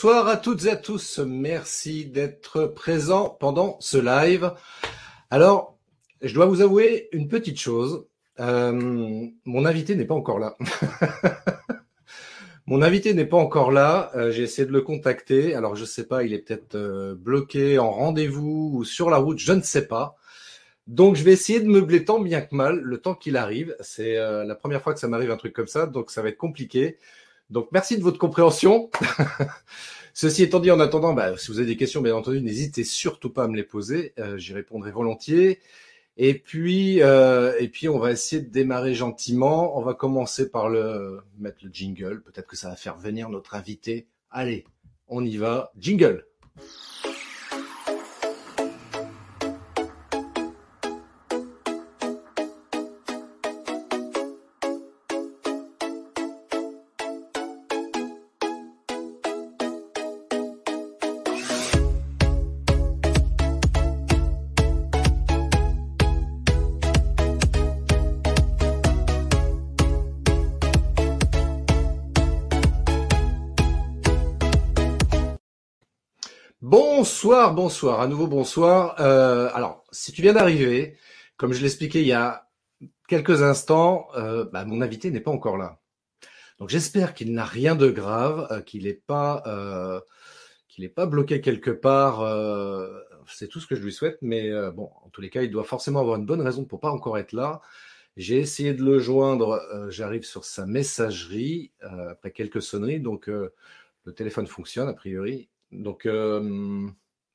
Bonsoir à toutes et à tous. Merci d'être présents pendant ce live. Alors, je dois vous avouer une petite chose. Euh, mon invité n'est pas encore là. mon invité n'est pas encore là. Euh, J'ai essayé de le contacter. Alors, je sais pas, il est peut-être euh, bloqué en rendez-vous ou sur la route, je ne sais pas. Donc, je vais essayer de meubler tant bien que mal le temps qu'il arrive. C'est la première fois que ça m'arrive un truc comme ça, donc ça va être compliqué. Donc, merci de votre compréhension. Ceci étant dit, en attendant, bah, si vous avez des questions, bien entendu, n'hésitez surtout pas à me les poser. Euh, J'y répondrai volontiers. Et puis, euh, et puis, on va essayer de démarrer gentiment. On va commencer par le mettre le jingle. Peut-être que ça va faire venir notre invité. Allez, on y va. Jingle. Bonsoir, bonsoir, à nouveau bonsoir. Euh, alors, si tu viens d'arriver, comme je l'expliquais il y a quelques instants, euh, bah, mon invité n'est pas encore là. Donc j'espère qu'il n'a rien de grave, euh, qu'il n'est pas, bloqué quelque part. c'est tout ce que je lui souhaite, mais bon, en tous les cas, il doit forcément avoir une bonne raison pour pas encore être là. J'ai essayé de le joindre, j'arrive sur sa messagerie après quelques sonneries, donc le téléphone fonctionne a priori. Donc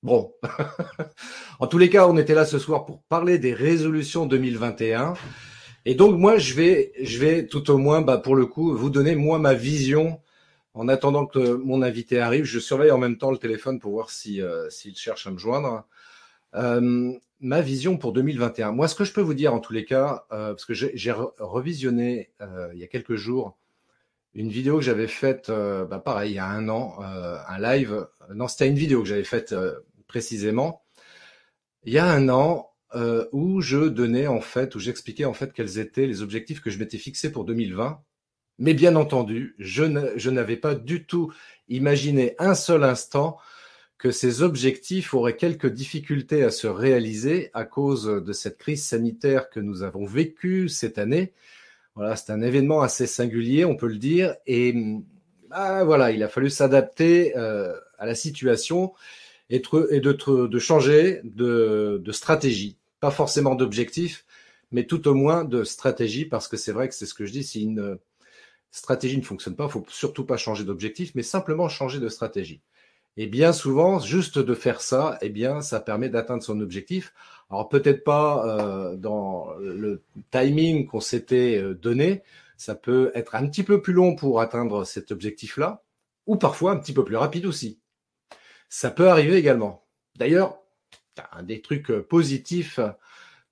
bon, en tous les cas, on était là ce soir pour parler des résolutions 2021. Et donc moi, je vais, je vais tout au moins, bah, pour le coup, vous donner moi ma vision. En attendant que mon invité arrive, je surveille en même temps le téléphone pour voir si euh, s'il cherche à me joindre. Euh, ma vision pour 2021. Moi, ce que je peux vous dire en tous les cas, euh, parce que j'ai j'ai re- revisionné il y a quelques jours une vidéo que j'avais faite, bah, pareil, il y a un an, un live. Non, c'était une vidéo que j'avais faite précisément il y a un an euh, où je donnais en fait, où j'expliquais en fait quels étaient les objectifs que je m'étais fixés pour 2020. Mais bien entendu, je n'avais pas du tout imaginé un seul instant que ces objectifs auraient quelques difficultés à se réaliser à cause de cette crise sanitaire que nous avons vécue cette année. Voilà, c'est un événement assez singulier, on peut le dire, et bah, voilà, il a fallu s'adapter euh, à la situation et, de, changer de, stratégie, pas forcément d'objectif, mais tout au moins de stratégie, parce que c'est vrai que c'est ce que je dis, si une stratégie ne fonctionne pas, il faut surtout pas changer d'objectif, mais simplement changer de stratégie. Et bien souvent, juste de faire ça, eh bien, ça permet d'atteindre son objectif. Alors peut-être pas euh, dans le timing qu'on s'était euh, donné, ça peut être un petit peu plus long pour atteindre cet objectif-là, ou parfois un petit peu plus rapide aussi. Ça peut arriver également. D'ailleurs, un des trucs euh, positifs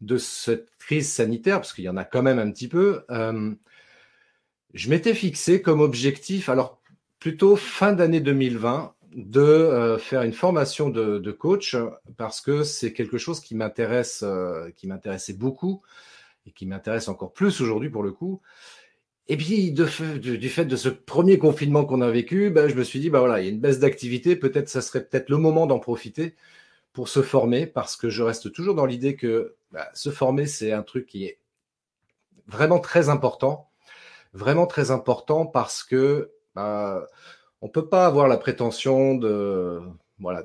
de cette crise sanitaire, parce qu'il y en a quand même un petit peu, euh, je m'étais fixé comme objectif, alors plutôt fin d'année 2020, de euh, faire une formation de, coach parce que c'est quelque chose qui m'intéresse, qui m'intéressait beaucoup et qui m'intéresse encore plus aujourd'hui pour le coup. Et puis du, fait de ce premier confinement qu'on a vécu, ben, je me suis dit bah voilà, il y a une baisse d'activité, peut-être ça serait peut-être le moment d'en profiter pour se former parce que je reste toujours dans l'idée que bah, se former c'est un truc qui est vraiment très important. Vraiment très important parce que bah, on peut pas avoir la prétention de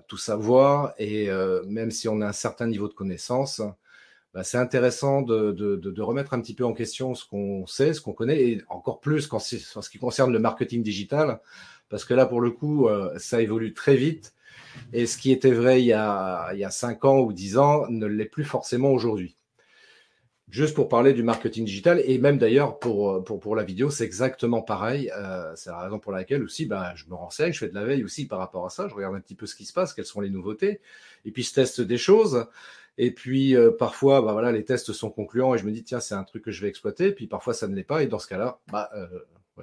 tout savoir. Et euh, même si on a un certain niveau de connaissance, bah, c'est intéressant de, de, de, remettre un petit peu en question ce qu'on sait, ce qu'on connaît et encore plus quand en ce qui concerne le marketing digital parce que là pour le coup euh, ça évolue très vite et ce qui était vrai il y a il y a cinq ans ou dix ans ne l'est plus forcément aujourd'hui juste pour parler du marketing digital et même d'ailleurs pour, pour, pour la vidéo, c'est exactement pareil. Euh, c'est la raison pour laquelle aussi bah, je me renseigne, je fais de la veille aussi par rapport à ça, je regarde un petit peu ce qui se passe, quelles sont les nouveautés, et puis je teste des choses. Et puis euh, parfois, bah, voilà, les tests sont concluants et je me dis tiens c'est un truc que je vais exploiter. Puis parfois ça ne l'est pas et dans ce cas-là, bah, euh,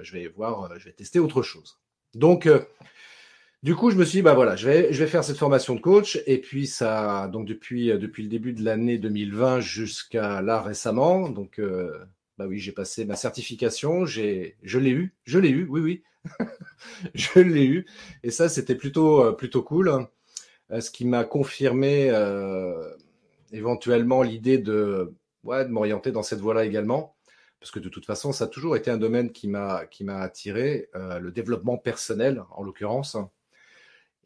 je vais voir, euh, je vais tester autre chose. Donc euh, du coup, je me suis dit, bah voilà, je vais, je vais faire cette formation de coach. Et puis, ça, donc depuis, euh, depuis le début de l'année 2020 jusqu'à là récemment, donc euh, Bah oui, j'ai passé ma certification, j'ai, je l'ai eu, je l'ai eu, oui, oui, je l'ai eu. Et ça, c'était plutôt, plutôt cool. Ce qui m'a confirmé éventuellement l'idée de, ouais, de m'orienter dans cette voie-là également parce que de toute façon, ça a toujours été un domaine qui m'a attiré, euh, le développement personnel en l'occurrence.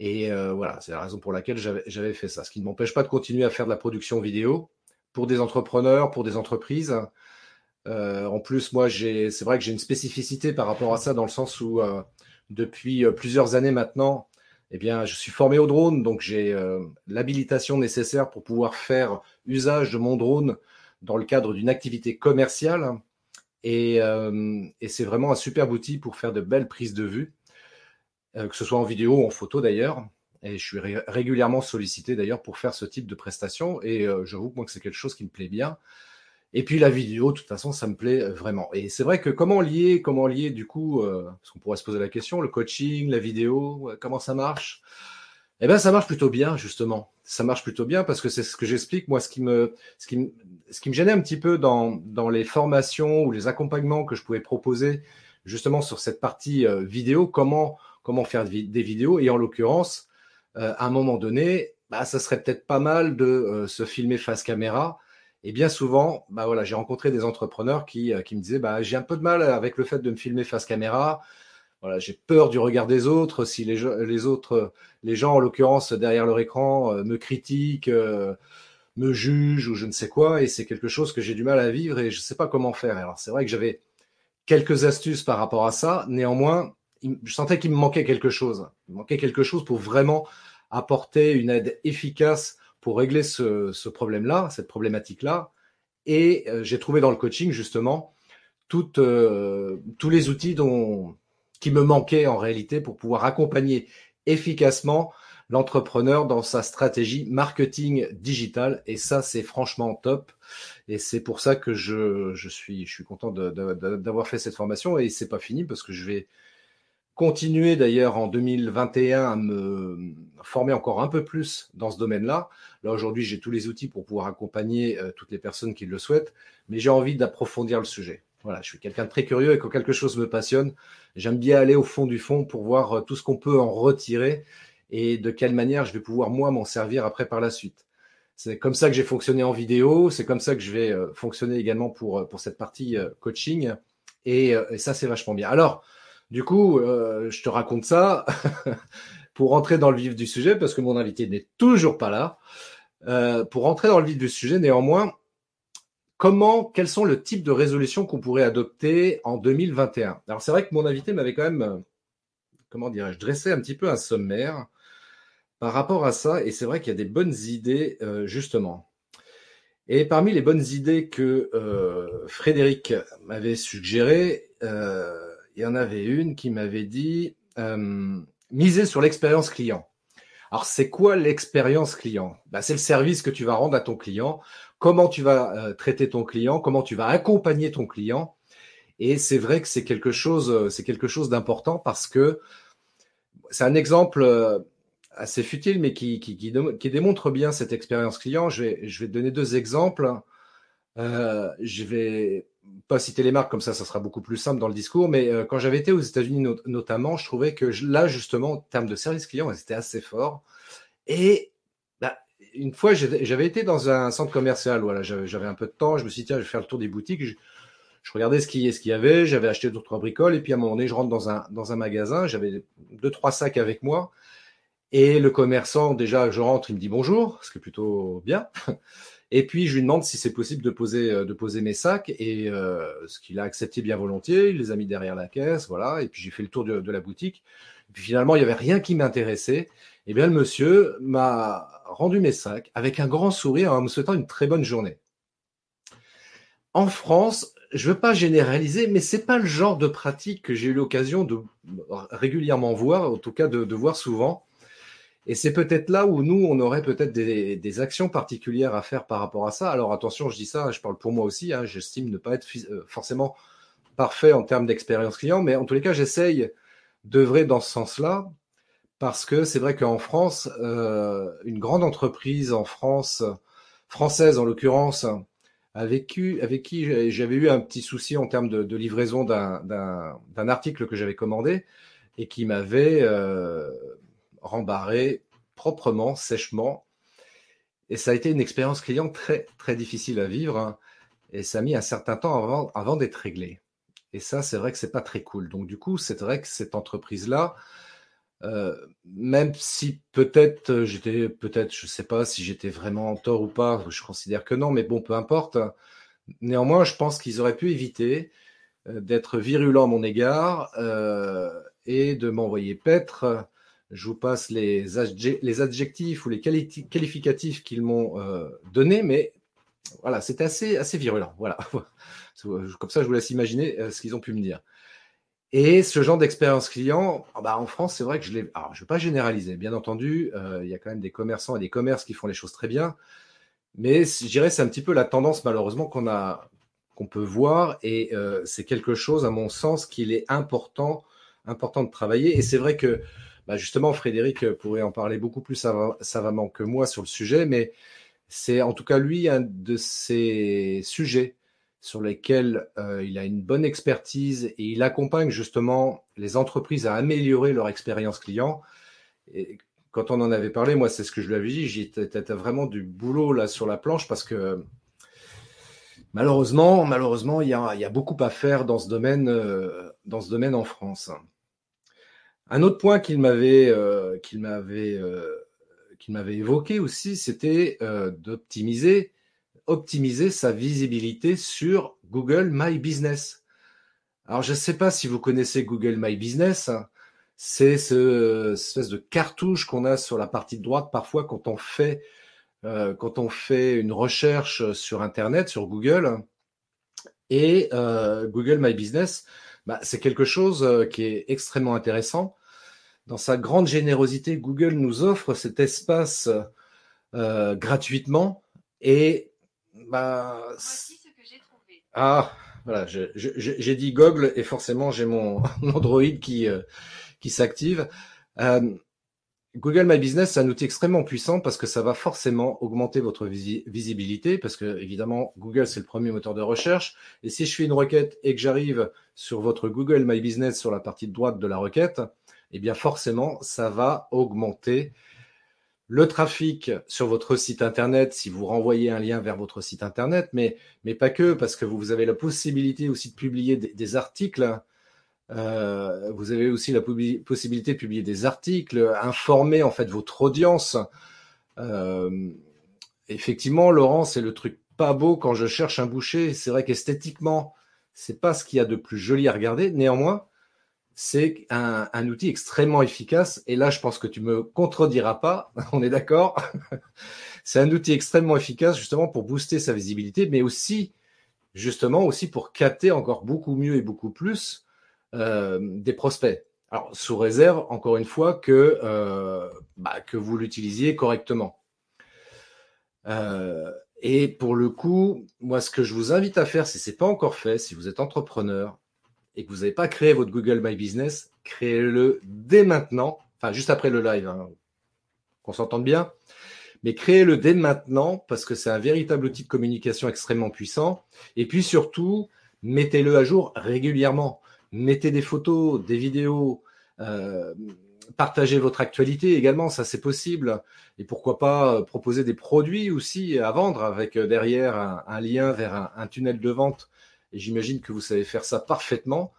Et euh, voilà, c'est la raison pour laquelle j'avais fait ça. Ce qui ne m'empêche pas de continuer à faire de la production vidéo pour des entrepreneurs, pour des entreprises. Euh, en plus, moi, c'est vrai que j'ai une spécificité par rapport à ça dans le sens où depuis plusieurs années maintenant, eh bien, je suis formé au drone, donc j'ai l'habilitation nécessaire pour pouvoir faire usage de mon drone dans le cadre d'une activité commerciale. Euh, et, c'est vraiment un super outil pour faire de belles prises de vue, euh, que ce soit en vidéo ou en photo d'ailleurs. Et je suis régulièrement sollicité d'ailleurs pour faire ce type de prestation. Et euh, j'avoue que moi que c'est quelque chose qui me plaît bien. Et puis la vidéo, de toute façon, ça me plaît vraiment. Et c'est vrai que comment lier, comment lier du coup, parce qu'on pourrait se poser la question, le coaching, la vidéo, comment ça marche? Eh bien, ça marche plutôt bien justement. Ça marche plutôt bien parce que c'est ce que j'explique. Moi, ce qui me, ce qui ce qui me gênait un petit peu dans, dans les formations ou les accompagnements que je pouvais proposer justement sur cette partie euh, vidéo, comment, comment faire des vidéos. Et en l'occurrence, euh, à un moment donné, bah, ça serait peut-être pas mal de euh, se filmer face caméra. Et bien souvent, bah voilà, j'ai rencontré des entrepreneurs qui, qui me disaient, bah, j'ai un peu de mal avec le fait de me filmer face caméra. Voilà, j'ai peur du regard des autres. Si les, les autres, les gens en l'occurrence derrière leur écran me critiquent, me juge ou je ne sais quoi, et c'est quelque chose que j'ai du mal à vivre et je ne sais pas comment faire. Alors c'est vrai que j'avais quelques astuces par rapport à ça, néanmoins, je sentais qu'il me manquait quelque chose. Il me manquait quelque chose pour vraiment apporter une aide efficace pour régler ce, problème-là, cette problématique-là. Et euh, j'ai trouvé dans le coaching justement euh, tous les outils qui me manquaient en réalité pour pouvoir accompagner efficacement l'entrepreneur dans sa stratégie marketing digital. Et ça, c'est franchement top. Et c'est pour ça que je, je, suis, je suis content d'avoir fait cette formation. Et c'est pas fini parce que je vais continuer d'ailleurs en 2021 à me former encore un peu plus dans ce domaine-là. Là, aujourd'hui, j'ai tous les outils pour pouvoir accompagner euh, toutes les personnes qui le souhaitent, mais j'ai envie d'approfondir le sujet. Voilà, je suis quelqu'un de très curieux et quand quelque chose me passionne, j'aime bien aller au fond du fond pour voir euh, tout ce qu'on peut en retirer et de quelle manière je vais pouvoir moi m'en servir après par la suite. C'est comme ça que j'ai fonctionné en vidéo, c'est comme ça que je vais euh, fonctionner également pour, pour cette partie coaching et, ça c'est vachement bien. Alors, du coup, je te raconte ça pour rentrer dans le vif du sujet parce que mon invité n'est toujours pas là. pour rentrer dans le vif du sujet, néanmoins, comment, quels sont le type de résolutions qu'on pourrait adopter en 2021 Alors c'est vrai que mon invité m'avait quand même, comment dirais-je, dressé un petit peu un sommaire par rapport à ça, et c'est vrai qu'il y a des bonnes idées, euh, justement. Et parmi les bonnes idées que euh, Frédéric m'avait suggérées, euh, il y en avait une qui m'avait dit miser sur l'expérience client. Alors, c'est quoi l'expérience client? Bah, C'est le service que tu vas rendre à ton client, comment tu vas traiter ton client, comment tu vas accompagner ton client. Et c'est vrai que c'est quelque chose, c'est quelque chose d'important parce que c'est un exemple assez futile, mais qui, qui, qui, démontre bien cette expérience client. Je vais, je vais te donner deux exemples. Euh, je vais pas citer les marques, comme ça, ça sera beaucoup plus simple dans le discours, mais euh, quand j'avais été aux États-Unis notamment, je trouvais que là, justement, en termes de service client, c'était assez fort. Et bah, une fois, j'avais été dans un centre commercial, voilà, j'avais un peu de temps, je me suis dit, tiens, je vais faire le tour des boutiques. Je, regardais ce qu'il y avait, j'avais acheté d'autres bricoles, et puis à un moment donné, je rentre dans un, dans un magasin, j'avais deux, trois sacs avec moi, et le commerçant, déjà, je rentre, il me dit bonjour, ce qui est plutôt bien. Et puis, je lui demande si c'est possible de poser, euh, mes sacs. Et euh, ce qu'il a accepté bien volontiers, il les a mis derrière la caisse, voilà. Et puis, j'ai fait le tour de, la boutique. Et puis, finalement, il n'y avait rien qui m'intéressait. Et bien, le monsieur m'a rendu mes sacs avec un grand sourire en me souhaitant une très bonne journée. En France, je veux pas généraliser, mais c'est pas le genre de pratique que j'ai eu l'occasion de régulièrement voir, en tout cas de voir souvent. Et c'est peut-être là où nous, on aurait peut-être des, actions particulières à faire par rapport à ça. Alors attention, je dis ça, je parle pour moi aussi, hein, j'estime ne pas être euh, forcément parfait en termes d'expérience client, mais en tous les cas, j'essaye d'œuvrer dans ce sens-là, parce que c'est vrai qu'en France, euh, une grande entreprise en France, française en l'occurrence, avec qui, avec qui j'avais eu un petit souci en termes de, livraison d'un article que j'avais commandé et qui m'avait euh, rembarré proprement, sèchement. Et ça a été une expérience client très, très difficile à vivre. Hein. et ça a mis un certain temps avant, d'être réglé. Et ça, c'est vrai que c'est pas très cool. Donc, du coup, c'est vrai que cette entreprise-là, euh, même si peut-être euh, j'étais, peut-être, je sais pas si j'étais vraiment en tort ou pas, je considère que non, mais bon, peu importe. Néanmoins, je pense qu'ils auraient pu éviter euh, d'être virulents à mon égard et de m'envoyer paître. Je vous passe les, adjectifs ou les qualificatifs qu'ils m'ont donnés, mais voilà, c'était assez, assez virulent. Voilà. Comme ça, je vous laisse imaginer ce qu'ils ont pu me dire. Et ce genre d'expérience client, ah bah en France, c'est vrai que je ne vais pas généraliser, bien entendu. Euh, il y a quand même des commerçants et des commerces qui font les choses très bien. Mais je dirais c'est un petit peu la tendance, malheureusement, qu'on a, qu'on peut voir. Et euh, c'est quelque chose, à mon sens, qu'il est important, important de travailler. Et c'est vrai que, bah justement, Frédéric pourrait en parler beaucoup plus savamment que moi sur le sujet. Mais c'est en tout cas, lui, un de ces sujets sur lesquels euh, il a une bonne expertise et il accompagne justement les entreprises à améliorer leur expérience client. Quand on en avait parlé, moi, c'est ce que je lui avais dit, j'étais vraiment du boulot là sur la planche parce que malheureusement, malheureusement, il y a, il y a beaucoup à faire dans ce domaine, euh, dans ce domaine en France. Un autre point qu'il m'avait, euh, qu'il m'avait, qu'il m'avait évoqué aussi, c'était d'optimiser optimiser sa visibilité sur Google My Business. Alors, je ne sais pas si vous connaissez Google My Business. C'est ce espèce de cartouche qu'on a sur la partie droite parfois quand on fait euh, quand on fait une recherche sur Internet, sur Google. Et euh, Google My Business, bah, c'est quelque chose euh, qui est extrêmement intéressant. Dans sa grande générosité, Google nous offre cet espace gratuitement et bah, Ah, voilà, j'ai dit Google et forcément j'ai mon, Android qui, euh, qui s'active. Euh, Google My Business, c'est un outil extrêmement puissant parce que ça va forcément augmenter votre visibilité parce que évidemment Google c'est le premier moteur de recherche et si je fais une requête et que j'arrive sur votre Google My Business sur la partie droite de la requête, eh bien forcément ça va augmenter le trafic sur votre site internet si vous renvoyez un lien vers votre site internet, mais, pas que, parce que vous avez la possibilité aussi de publier des, articles. Euh, vous avez aussi la possibilité de publier des articles, informer en fait votre audience. Euh, effectivement, Laurent, c'est le truc pas beau quand je cherche un boucher. C'est vrai qu'esthétiquement, c'est pas ce qu'il y a de plus joli à regarder. Néanmoins, c'est un, outil extrêmement efficace. Et là, je pense que tu me contrediras pas, on est d'accord? C'est un outil extrêmement efficace justement pour booster sa visibilité, mais aussi justement aussi pour capter encore beaucoup mieux et beaucoup plus euh, des prospects. Alors, sous réserve, encore une fois, que, euh, bah, vous l'utilisiez correctement. Euh, et pour le coup, moi, ce que je vous invite à faire, si ce n'est pas encore fait, si vous êtes entrepreneur, et que vous n'avez pas créé votre Google My Business, créez-le dès maintenant, enfin juste après le live, hein, qu'on s'entende bien, mais créez-le dès maintenant parce que c'est un véritable outil de communication extrêmement puissant. Et puis surtout, mettez-le à jour régulièrement. Mettez des photos, des vidéos, euh, partagez votre actualité également, ça c'est possible. Et pourquoi pas euh, proposer des produits aussi à vendre avec euh, derrière un, lien vers un, tunnel de vente et j'imagine que vous savez faire ça parfaitement.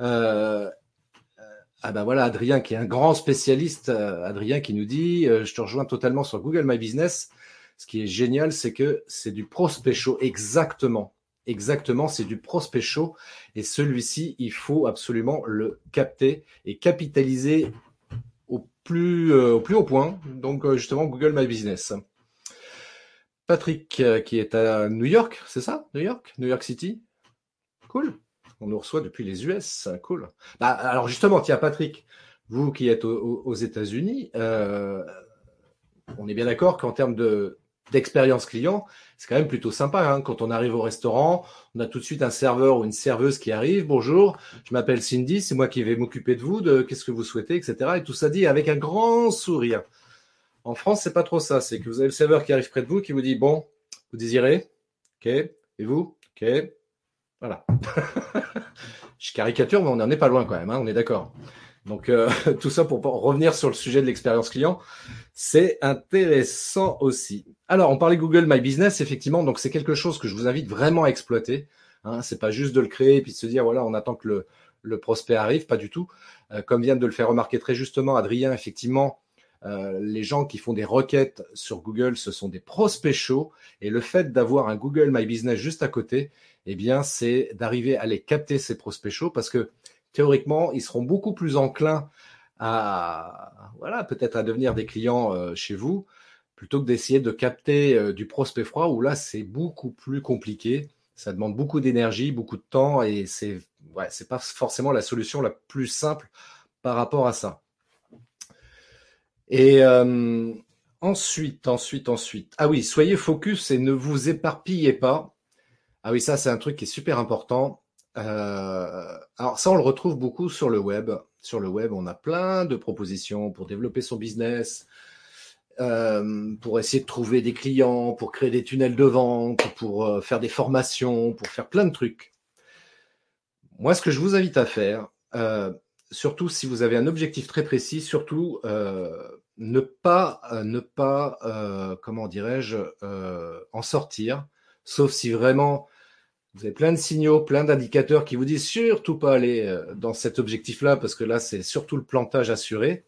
Euh, ah ben voilà, Adrien qui est un grand spécialiste, euh, Adrien qui nous dit, euh, je te rejoins totalement sur Google My Business. Ce qui est génial, c'est que c'est du prospect show, exactement. Exactement, c'est du prospect show. Et celui-ci, il faut absolument le capter et capitaliser au plus, au plus haut point. Donc justement, Google My Business. Patrick qui est à New York, c'est ça? New York? New York City? On nous reçoit depuis les US. Cool. Bah, alors justement, tiens, Patrick, vous qui êtes aux, États-Unis, euh, on est bien d'accord qu'en termes de d'expérience client, c'est quand même plutôt sympa. Hein. Quand on arrive au restaurant, on a tout de suite un serveur ou une serveuse qui arrive. Bonjour, je m'appelle Cindy, c'est moi qui vais m'occuper de vous, de qu'est-ce que vous souhaitez, etc. Et tout ça dit avec un grand sourire. En France, c'est pas trop ça. C'est que vous avez le serveur qui arrive près de vous, qui vous dit bon, vous désirez? Ok. Et vous? Ok. Voilà. Je caricature, mais on n'en est pas loin quand même, hein, on est d'accord. Donc euh, tout ça pour revenir sur le sujet de l'expérience client, c'est intéressant aussi. Alors on parlait Google My Business, effectivement, donc c'est quelque chose que je vous invite vraiment à exploiter. Hein, c'est pas juste de le créer et puis de se dire voilà on attend que le, le prospect arrive, pas du tout. Euh, comme vient de le faire remarquer très justement Adrien, effectivement, euh, les gens qui font des requêtes sur Google, ce sont des prospects chauds. Et le fait d'avoir un Google My Business juste à côté, eh bien, c'est d'arriver à les capter ces prospects chauds parce que théoriquement, ils seront beaucoup plus enclins à, voilà, peut-être à devenir des clients euh, chez vous plutôt que d'essayer de capter euh, du prospect froid où là, c'est beaucoup plus compliqué. Ça demande beaucoup d'énergie, beaucoup de temps et c'est ouais, c'est pas forcément la solution la plus simple par rapport à ça. Et euh, ensuite, ensuite, ensuite. Ah oui, soyez focus et ne vous éparpillez pas. Ah oui, ça c'est un truc qui est super important. Euh, alors ça, on le retrouve beaucoup sur le web. Sur le web, on a plein de propositions pour développer son business, euh, pour essayer de trouver des clients, pour créer des tunnels de vente, pour faire des formations, pour faire plein de trucs. Moi, ce que je vous invite à faire, surtout si vous avez un objectif très précis, surtout euh, ne pas, euh, ne pas, euh, comment dirais-je, en sortir, sauf si vraiment vous avez plein de signaux, plein d'indicateurs qui vous disent surtout pas aller dans cet objectif-là, parce que là, c'est surtout le plantage assuré.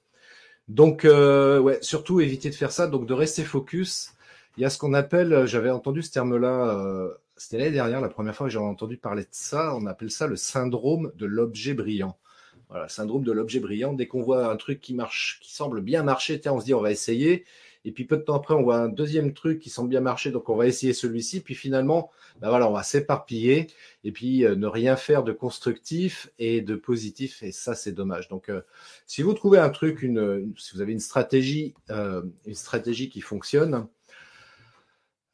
Donc, ouais, surtout éviter de faire ça, donc de rester focus. Il y a ce qu'on appelle, j'avais entendu ce terme-là, c'était l'année dernière, la première fois que j'ai entendu parler de ça, on appelle ça le syndrome de l'objet brillant. Voilà, syndrome de l'objet brillant. Dès qu'on voit un truc qui marche, qui semble bien marcher, on se dit on va essayer. Et puis peu de temps après, on voit un deuxième truc qui semble bien marcher, donc on va essayer celui-ci. Puis finalement, ben voilà, on va s'éparpiller et puis euh, ne rien faire de constructif et de positif. Et ça, c'est dommage. Donc, euh, si vous trouvez un truc, si vous avez une stratégie, euh, une stratégie qui fonctionne,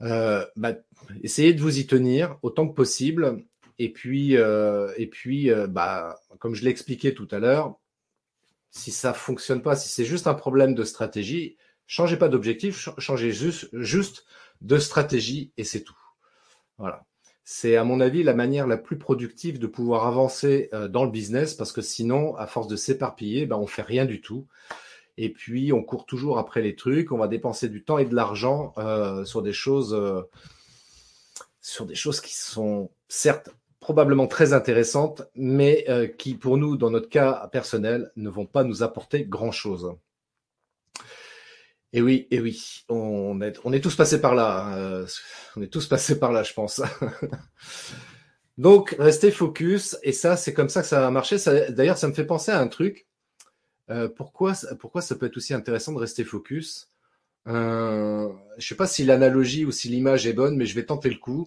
bah, essayez de vous y tenir autant que possible. Et puis, et puis bah, comme je l'ai expliqué tout à l'heure, si ça fonctionne pas, si c'est juste un problème de stratégie, changez pas d'objectif, changez juste, de stratégie et c'est tout. Voilà. C'est à mon avis la manière la plus productive de pouvoir avancer euh, dans le business parce que sinon, à force de s'éparpiller, ben, on fait rien du tout. Et puis, on court toujours après les trucs, on va dépenser du temps et de l'argent euh, sur des choses, euh, sur des choses qui sont certes probablement très intéressantes, mais qui, pour nous, dans notre cas personnel, ne vont pas nous apporter grand-chose. Et oui, et oui, on est, tous passés par là. Hein, on est tous passés par là, je pense. Donc, restez focus. Et ça, c'est comme ça que ça va marcher. D'ailleurs, ça me fait penser à un truc. Euh, pourquoi, ça peut être aussi intéressant de rester focus? Euh, Je sais pas si l'analogie ou si l'image est bonne, mais je vais tenter le coup.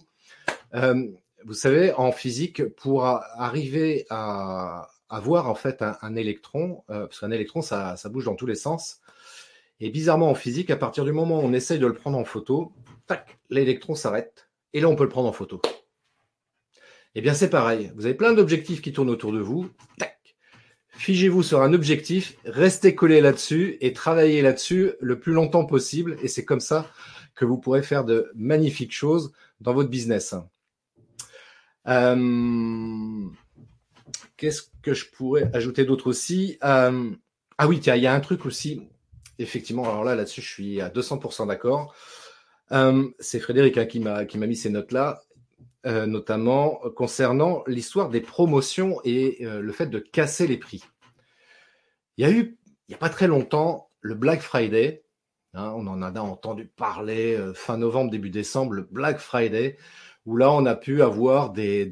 Euh, vous savez, en physique, pour arriver à, voir en fait un, électron, euh, parce qu'un électron, ça, bouge dans tous les sens, et bizarrement en physique, à partir du moment où on essaye de le prendre en photo, tac, l'électron s'arrête, et là on peut le prendre en photo. Eh bien c'est pareil, vous avez plein d'objectifs qui tournent autour de vous, tac, figez-vous sur un objectif, restez collé là-dessus et travaillez là-dessus le plus longtemps possible, et c'est comme ça que vous pourrez faire de magnifiques choses dans votre business. Euh, qu'est-ce que je pourrais ajouter d'autre aussi? Euh, Ah oui, tiens, il y a un truc aussi. Effectivement, alors là, là-dessus, je suis à 200% d'accord. Euh, c'est Frédéric hein, qui m'a mis ces notes-là, notamment concernant l'histoire des promotions et le fait de casser les prix. Il y a eu, il n'y a pas très longtemps, le Black Friday. Hein, on en a entendu parler fin novembre, début décembre, le Black Friday où là, on a pu avoir des,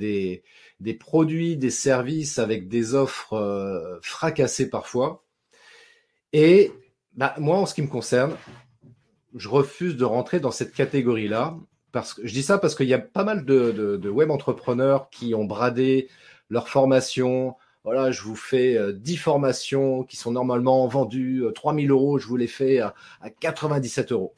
des, produits, des services avec des offres euh, fracassées parfois. Et bah, moi, en ce qui me concerne, je refuse de rentrer dans cette catégorie-là. Parce que je dis ça parce qu'il y a pas mal de, web entrepreneurs qui ont bradé leur formation. Voilà, je vous fais 10 euh, formations qui sont normalement vendues 3000 euh, euros, je vous les fais à, à 97 euros.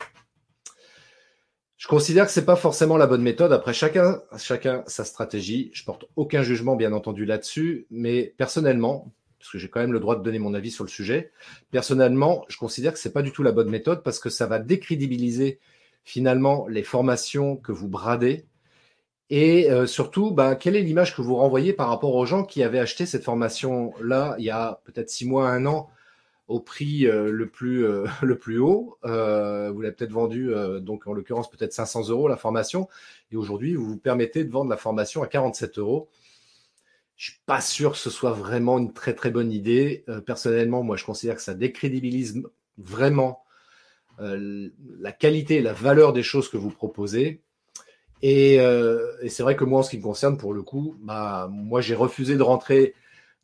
Je considère que c'est pas forcément la bonne méthode. Après, chacun, chacun sa stratégie. Je porte aucun jugement, bien entendu, là-dessus. Mais personnellement, parce que j'ai quand même le droit de donner mon avis sur le sujet, personnellement, je considère que c'est pas du tout la bonne méthode parce que ça va décrédibiliser finalement les formations que vous bradez Et euh, surtout, bah, quelle est l'image que vous renvoyez par rapport aux gens qui avaient acheté cette formation-là il y a peut-être six mois, un an, au prix euh, le plus euh, le plus haut? vous l'avez peut-être vendu, donc en l'occurrence peut-être 500 euros la formation, et aujourd'hui vous vous permettez de vendre la formation à 47 euros. Je suis pas sûr que ce soit vraiment une très très bonne idée. personnellement, moi je considère que ça décrédibilise vraiment la qualité la valeur des choses que vous proposez. Euh, et, c'est vrai que moi, en ce qui me concerne, pour le coup, bah, moi, j'ai refusé de rentrer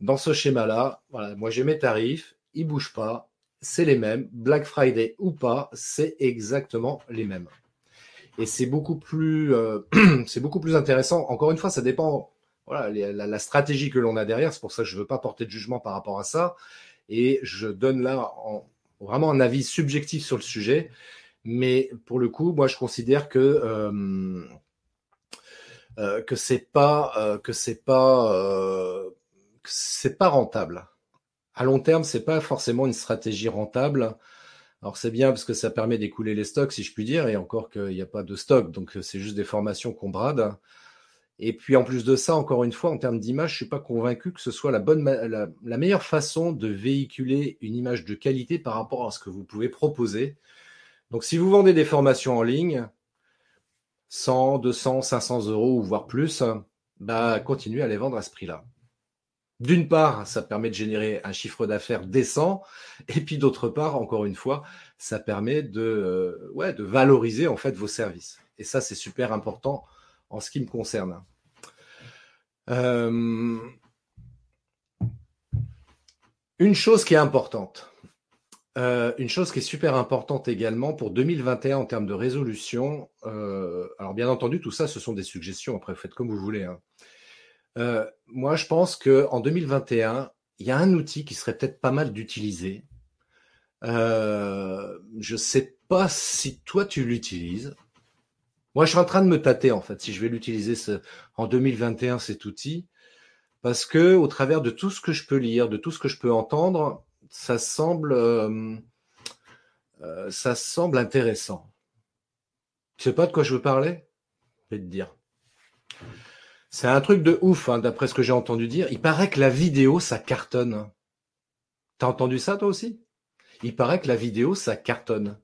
dans ce schéma-là. Moi, j'ai mes tarifs, ils bougent pas, c'est les mêmes. Black Friday ou pas, c'est exactement les mêmes. Et c'est beaucoup plus, euh, c'est beaucoup plus intéressant. Encore une fois, ça dépend. Voilà, la, stratégie que l'on a derrière. C'est pour ça que je veux pas porter de jugement par rapport à ça. Et je donne là vraiment un avis subjectif sur le sujet. Mais pour le coup, moi, je considère que euh, euh, que c'est pas euh, que c'est pas euh, c'est pas rentable. À long terme, c'est pas forcément une stratégie rentable. Alors c'est bien parce que ça permet d'écouler les stocks, si je puis dire, et encore qu'il n'y a pas de stock, donc c'est juste des formations qu'on brade. Et puis en plus de ça, encore une fois, en termes d'image, je suis pas convaincu que ce soit la meilleure façon de véhiculer une image de qualité par rapport à ce que vous pouvez proposer. Donc si vous vendez des formations en ligne, 100, 200, 500 euros ou voire plus, bah, continuez à les vendre à ce prix-là. D'une part, ça permet de générer un chiffre d'affaires décent, et puis d'autre part, encore une fois, ça permet de, euh, de valoriser en fait vos services. Et ça, c'est super important en ce qui me concerne. Euh, une chose qui est importante, euh, une chose qui est super importante également pour 2021 en termes de résolution, euh, alors bien entendu, tout ça, ce sont des suggestions, après, faites comme vous voulez. Hein. Moi, je pense qu'en 2021, il y a un outil qui serait peut-être pas mal d'utiliser. je ne sais pas si toi, tu l'utilises. Moi, je suis en train de me tâter, en fait, si je vais l'utiliser en 2021, cet outil, parce que au travers de tout ce que je peux lire, de tout ce que je peux entendre, ça semble, euh, euh, ça semble intéressant. Tu sais pas de quoi je veux parler? Je vais te dire. C'est un truc de ouf, hein, d'après ce que j'ai entendu dire. Il paraît que la vidéo, ça cartonne. T'as entendu ça toi aussi? Il paraît que la vidéo, ça cartonne.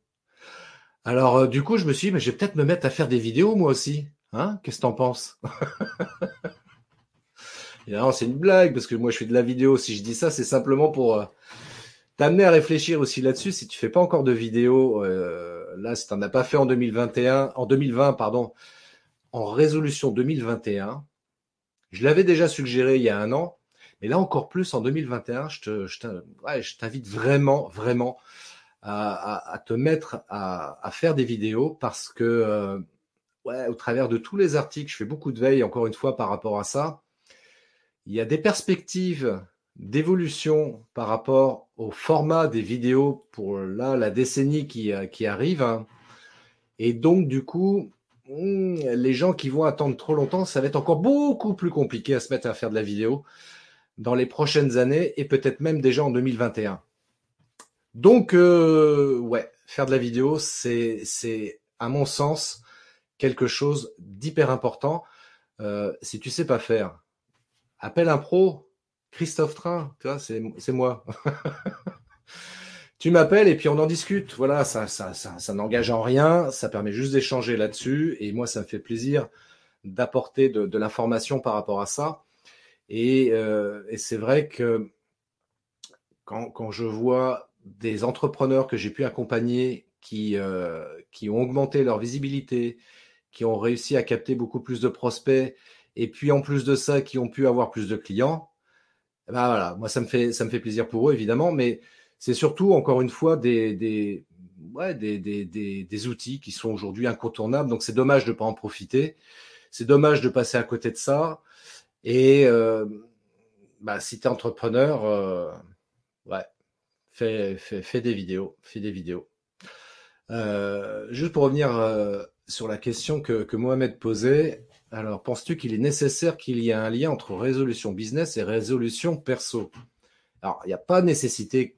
Alors euh, du coup, je me suis dit, mais je vais peut-être me mettre à faire des vidéos moi aussi. Hein? Qu'est-ce que t'en penses? C'est une blague parce que moi je fais de la vidéo. Si je dis ça, c'est simplement pour t'amener à réfléchir aussi là-dessus. Si tu fais pas encore de vidéo, euh, là, si t'en as pas fait en 2021, en 2020, pardon, en résolution 2021, je l'avais déjà suggéré il y a un an, mais là encore plus en 2021, je te, je t'invite vraiment, vraiment à, te mettre à, faire des vidéos parce que, euh, ouais, au travers de tous les articles, je fais beaucoup de veille encore une fois par rapport à ça. Il y a des perspectives d'évolution par rapport au format des vidéos pour là la décennie qui, euh, qui arrive. Hein. Et donc du coup, hmm, les gens qui vont attendre trop longtemps, ça va être encore beaucoup plus compliqué à se mettre à faire de la vidéo dans les prochaines années et peut-être même déjà en 2021. Donc euh, ouais, faire de la vidéo, c'est c'est à mon sens quelque chose d'hyper important. Euh, si tu sais pas faire, appelle un pro, Christophe Train, tu vois, c'est moi. tu m'appelles et puis on en discute. Voilà, ça, ça, ça, ça n'engage en rien, ça permet juste d'échanger là-dessus. Et moi, ça me fait plaisir d'apporter de, de l'information par rapport à ça. Et, euh, et c'est vrai que quand, quand, je vois des entrepreneurs que j'ai pu accompagner qui, euh, qui ont augmenté leur visibilité, qui ont réussi à capter beaucoup plus de prospects, et puis en plus de ça, qui ont pu avoir plus de clients, bah voilà, moi ça me fait ça me fait plaisir pour eux évidemment, mais c'est surtout encore une fois des des ouais, des, des, des, des outils qui sont aujourd'hui incontournables. Donc c'est dommage de pas en profiter. C'est dommage de passer à côté de ça. Et euh, bah, si tu es entrepreneur, euh, ouais, fais, des vidéos, fais des vidéos. Euh, juste pour revenir euh, sur la question que, Mohamed posait, alors, penses-tu qu'il est nécessaire qu'il y ait un lien entre résolution business et résolution perso? Alors, il n'y a pas nécessité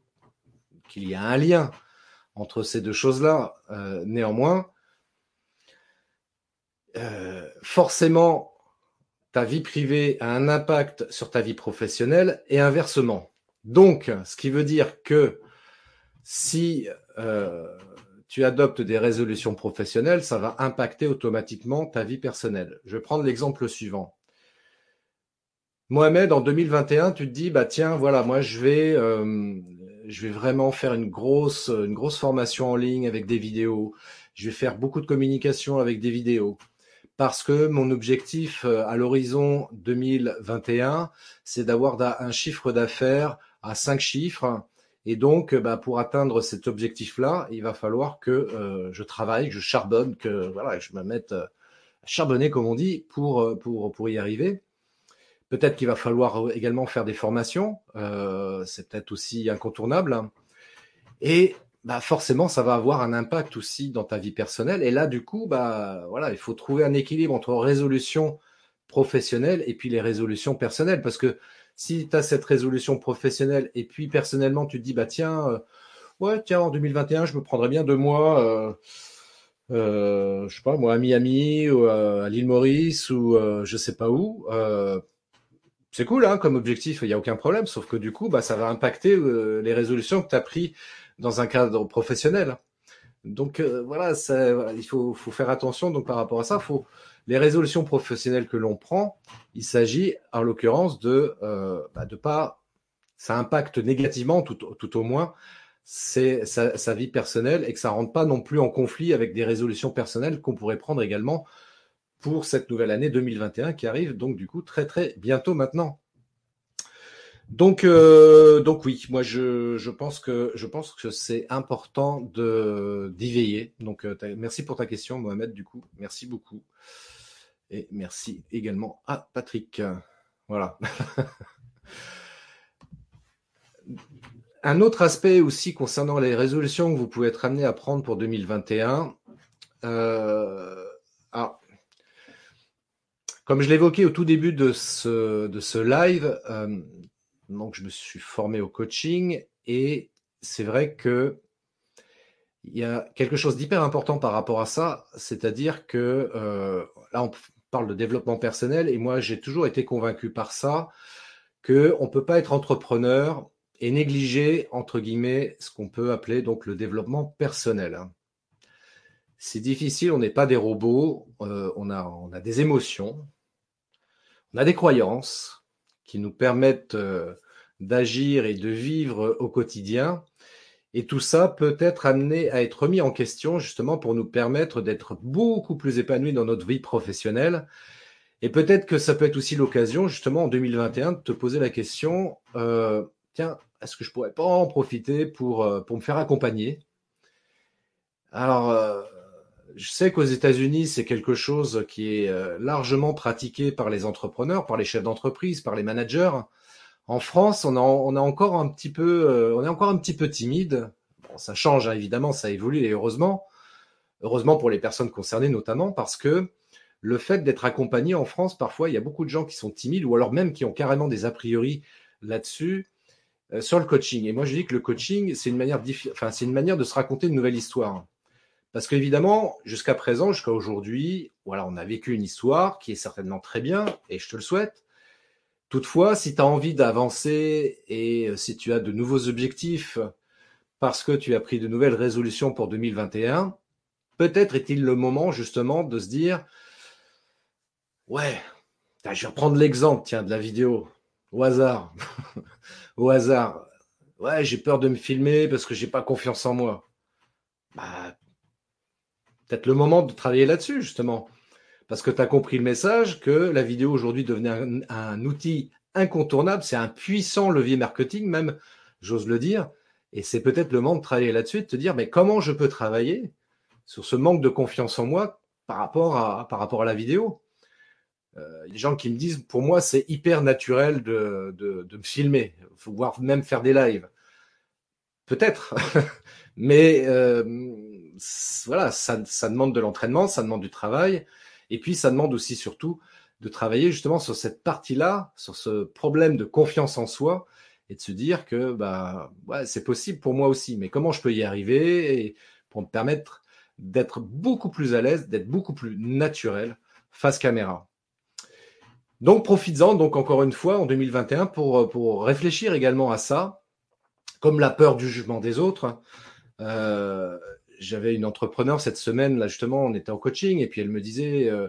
qu'il y ait un lien entre ces deux choses-là. Euh, néanmoins, forcément, ta vie privée a un impact sur ta vie professionnelle et inversement. Donc, ce qui veut dire que si euh, tu adoptes des résolutions professionnelles, ça va impacter automatiquement ta vie personnelle. Je vais prendre l'exemple suivant. Mohamed, en 2021, tu te dis, bah tiens, voilà, moi je vais, euh, je vais vraiment faire une grosse, formation en ligne avec des vidéos. Je vais faire beaucoup de communication avec des vidéos parce que mon objectif euh, à l'horizon 2021, c'est d'avoir un chiffre d'affaires à cinq chiffres. Et donc, bah, pour atteindre cet objectif-là, il va falloir que euh, je travaille, que je charbonne, que voilà, je me mette à charbonner, comme on dit, pour, pour, pour y arriver. Peut-être qu'il va falloir également faire des formations, euh, c'est peut-être aussi incontournable. Et bah forcément, ça va avoir un impact aussi dans ta vie personnelle. Et là, du coup, bah voilà, il faut trouver un équilibre entre résolution professionnelle et puis les résolutions personnelles. Parce que si tu as cette résolution professionnelle et puis personnellement, tu te dis, bah tiens, euh, ouais, tiens, en 2021, je me prendrais bien deux mois. Euh, euh, je sais pas moi à Miami ou à l'île Maurice ou je sais pas où c'est cool hein, comme objectif, il n'y a aucun problème, sauf que du coup, bah, ça va impacter euh, les résolutions que tu as prises dans un cadre professionnel. Donc euh, voilà, il faut, faut, faire attention donc par rapport à ça. Faut, les résolutions professionnelles que l'on prend, il s'agit en l'occurrence de euh, bah, de pas, ça impacte négativement tout, au moins sa, vie personnelle et que ça rentre pas non plus en conflit avec des résolutions personnelles qu'on pourrait prendre également pour cette nouvelle année 2021 qui arrive donc du coup très très bientôt maintenant. Donc, euh, donc oui, moi je, je, pense que je pense que c'est important d'y veiller. Donc euh, merci pour ta question, Mohamed. Du coup, merci beaucoup et merci également à Patrick. Voilà. Un autre aspect aussi concernant les résolutions que vous pouvez être amené à prendre pour 2021. Euh, ah, comme je l'évoquais au tout début de ce, de ce live, euh, donc je me suis formé au coaching et c'est vrai que il y a quelque chose d'hyper important par rapport à ça, c'est-à-dire que euh, là on parle de développement personnel et moi j'ai toujours été convaincu par ça que on peut pas être entrepreneur et négliger entre guillemets ce qu'on peut appeler donc le développement personnel. C'est difficile, on n'est pas des robots, euh, on, a, on a des émotions, on a des croyances qui nous permettent euh, d'agir et de vivre au quotidien. Et tout ça peut être amené à être remis en question justement pour nous permettre d'être beaucoup plus épanouis dans notre vie professionnelle. Et peut-être que ça peut être aussi l'occasion justement en 2021 de te poser la question, euh, tiens, est-ce que je pourrais pas en profiter pour, euh, pour me faire accompagner? Alors, euh, je sais qu'aux États-Unis, c'est quelque chose qui est largement pratiqué par les entrepreneurs, par les chefs d'entreprise, par les managers. En France, euh, on est encore un petit peu timide. Bon, ça change hein, évidemment, ça évolue et heureusement, heureusement pour les personnes concernées notamment, parce que le fait d'être accompagné en France, parfois, il y a beaucoup de gens qui sont timides ou alors même qui ont carrément des a priori là-dessus euh, sur le coaching. Et moi, je dis que le coaching, c'est une manière, c'est une manière de se raconter une nouvelle histoire. Parce qu'évidemment, jusqu'à présent, jusqu'à aujourd'hui, voilà, on a vécu une histoire qui est certainement très bien, et je te le souhaite. Toutefois, si tu as envie d'avancer et euh, si tu as de nouveaux objectifs parce que tu as pris de nouvelles résolutions pour 2021, peut-être est-il le moment justement de se dire, ouais, je vais reprendre l'exemple, tiens, de la vidéo, au hasard, au hasard. Ouais, j'ai peur de me filmer parce que j'ai pas confiance en moi. Bah, peut-être le moment de travailler là-dessus, justement. Parce que tu as compris le message que la vidéo aujourd'hui devenait un, outil incontournable, c'est un puissant levier marketing, même, j'ose le dire. Et c'est peut-être le moment de travailler là-dessus, de te dire, mais comment je peux travailler sur ce manque de confiance en moi par rapport à, la vidéo? Euh, des gens qui me disent, pour moi, c'est hyper naturel de, me filmer, voire même faire des lives. Peut-être, mais euh, voilà, ça demande de l'entraînement, ça demande du travail, et puis ça demande aussi surtout de travailler justement sur cette partie-là, sur ce problème de confiance en soi, et de se dire que bah c'est possible pour moi aussi, mais comment je peux y arriver pour me permettre d'être beaucoup plus à l'aise, d'être beaucoup plus naturel face caméra. Donc profites-en donc encore une fois en 2021 pour, pour réfléchir également à ça, comme la peur du jugement des autres. Euh, j'avais une entrepreneur cette semaine, là justement, on était en coaching et puis elle me disait euh,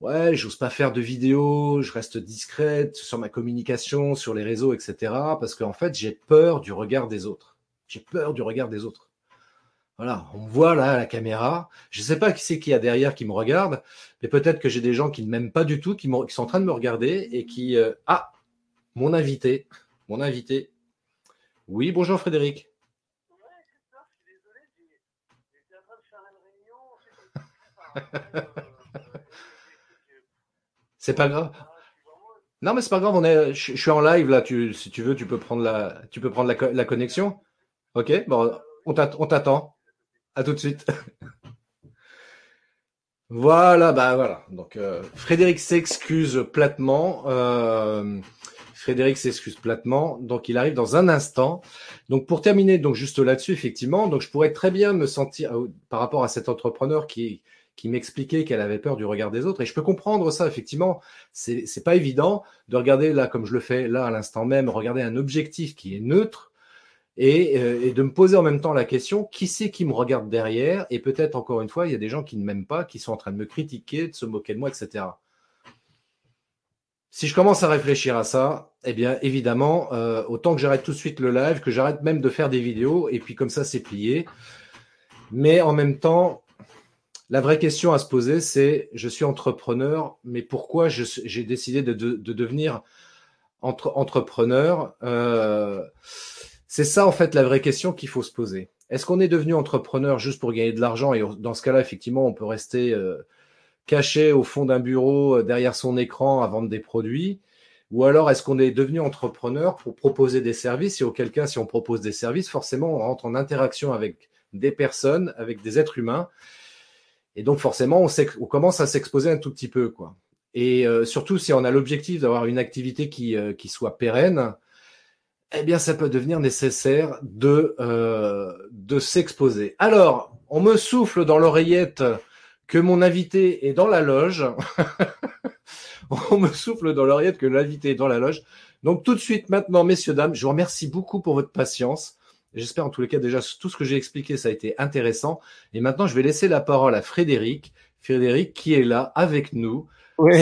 Ouais, j'ose pas faire de vidéos, je reste discrète sur ma communication, sur les réseaux, etc. Parce qu'en fait, j'ai peur du regard des autres. J'ai peur du regard des autres. Voilà, on me voit là à la caméra. Je ne sais pas qui c'est qui a derrière qui me regarde, mais peut-être que j'ai des gens qui ne m'aiment pas du tout, qui, sont en train de me regarder et qui. Euh, ah, mon invité, mon invité. Oui, bonjour Frédéric. c'est pas grave. Non, mais c'est pas grave. On est, je, suis en live là. Tu, si tu veux, tu peux prendre la, tu peux prendre la, la connexion. Ok. Bon, on t'attend. À tout de suite. voilà, bah voilà. Donc euh, Frédéric s'excuse platement. Euh, Frédéric s'excuse platement. Donc il arrive dans un instant. Donc pour terminer, donc juste là-dessus, effectivement, donc je pourrais très bien me sentir euh, par rapport à cet entrepreneur qui qui m'expliquait qu'elle avait peur du regard des autres. Et je peux comprendre ça, effectivement. C'est, c'est pas évident de regarder là, comme je le fais là à l'instant même, regarder un objectif qui est neutre euh, et, de me poser en même temps la question qui c'est qui me regarde derrière? Et peut-être encore une fois il y a des gens qui ne m'aiment pas qui sont en train de me critiquer de se moquer de moi etc si je commence à réfléchir à ça eh bien évidemment euh, autant que j'arrête tout de suite le live que j'arrête même de faire des vidéos et puis comme ça c'est plié mais en même temps la vraie question à se poser c'est je suis entrepreneur mais pourquoi j'ai décidé de, devenir entrepreneur euh, c'est ça, en fait, la vraie question qu'il faut se poser. Est-ce qu'on est devenu entrepreneur juste pour gagner de l'argent? Et dans ce cas-là, effectivement, on peut rester euh, caché au fond d'un bureau, euh, derrière son écran, à vendre des produits. Ou alors, est-ce qu'on est devenu entrepreneur pour proposer des services? Et auquel cas, si on propose des services, forcément, on rentre en interaction avec des personnes, avec des êtres humains. Et donc, forcément, on, commence à s'exposer un tout petit peu. quoi. Et euh, surtout, si on a l'objectif d'avoir une activité qui, qui soit pérenne, eh bien, ça peut devenir nécessaire de, euh, de s'exposer. Alors, on me souffle dans l'oreillette que mon invité est dans la loge. on me souffle dans l'oreillette que l'invité est dans la loge. Donc, tout de suite, maintenant, messieurs, dames, je vous remercie beaucoup pour votre patience. J'espère en tous les cas déjà tout ce que j'ai expliqué, ça a été intéressant. Et maintenant, je vais laisser la parole à Frédéric. Frédéric qui est là avec nous.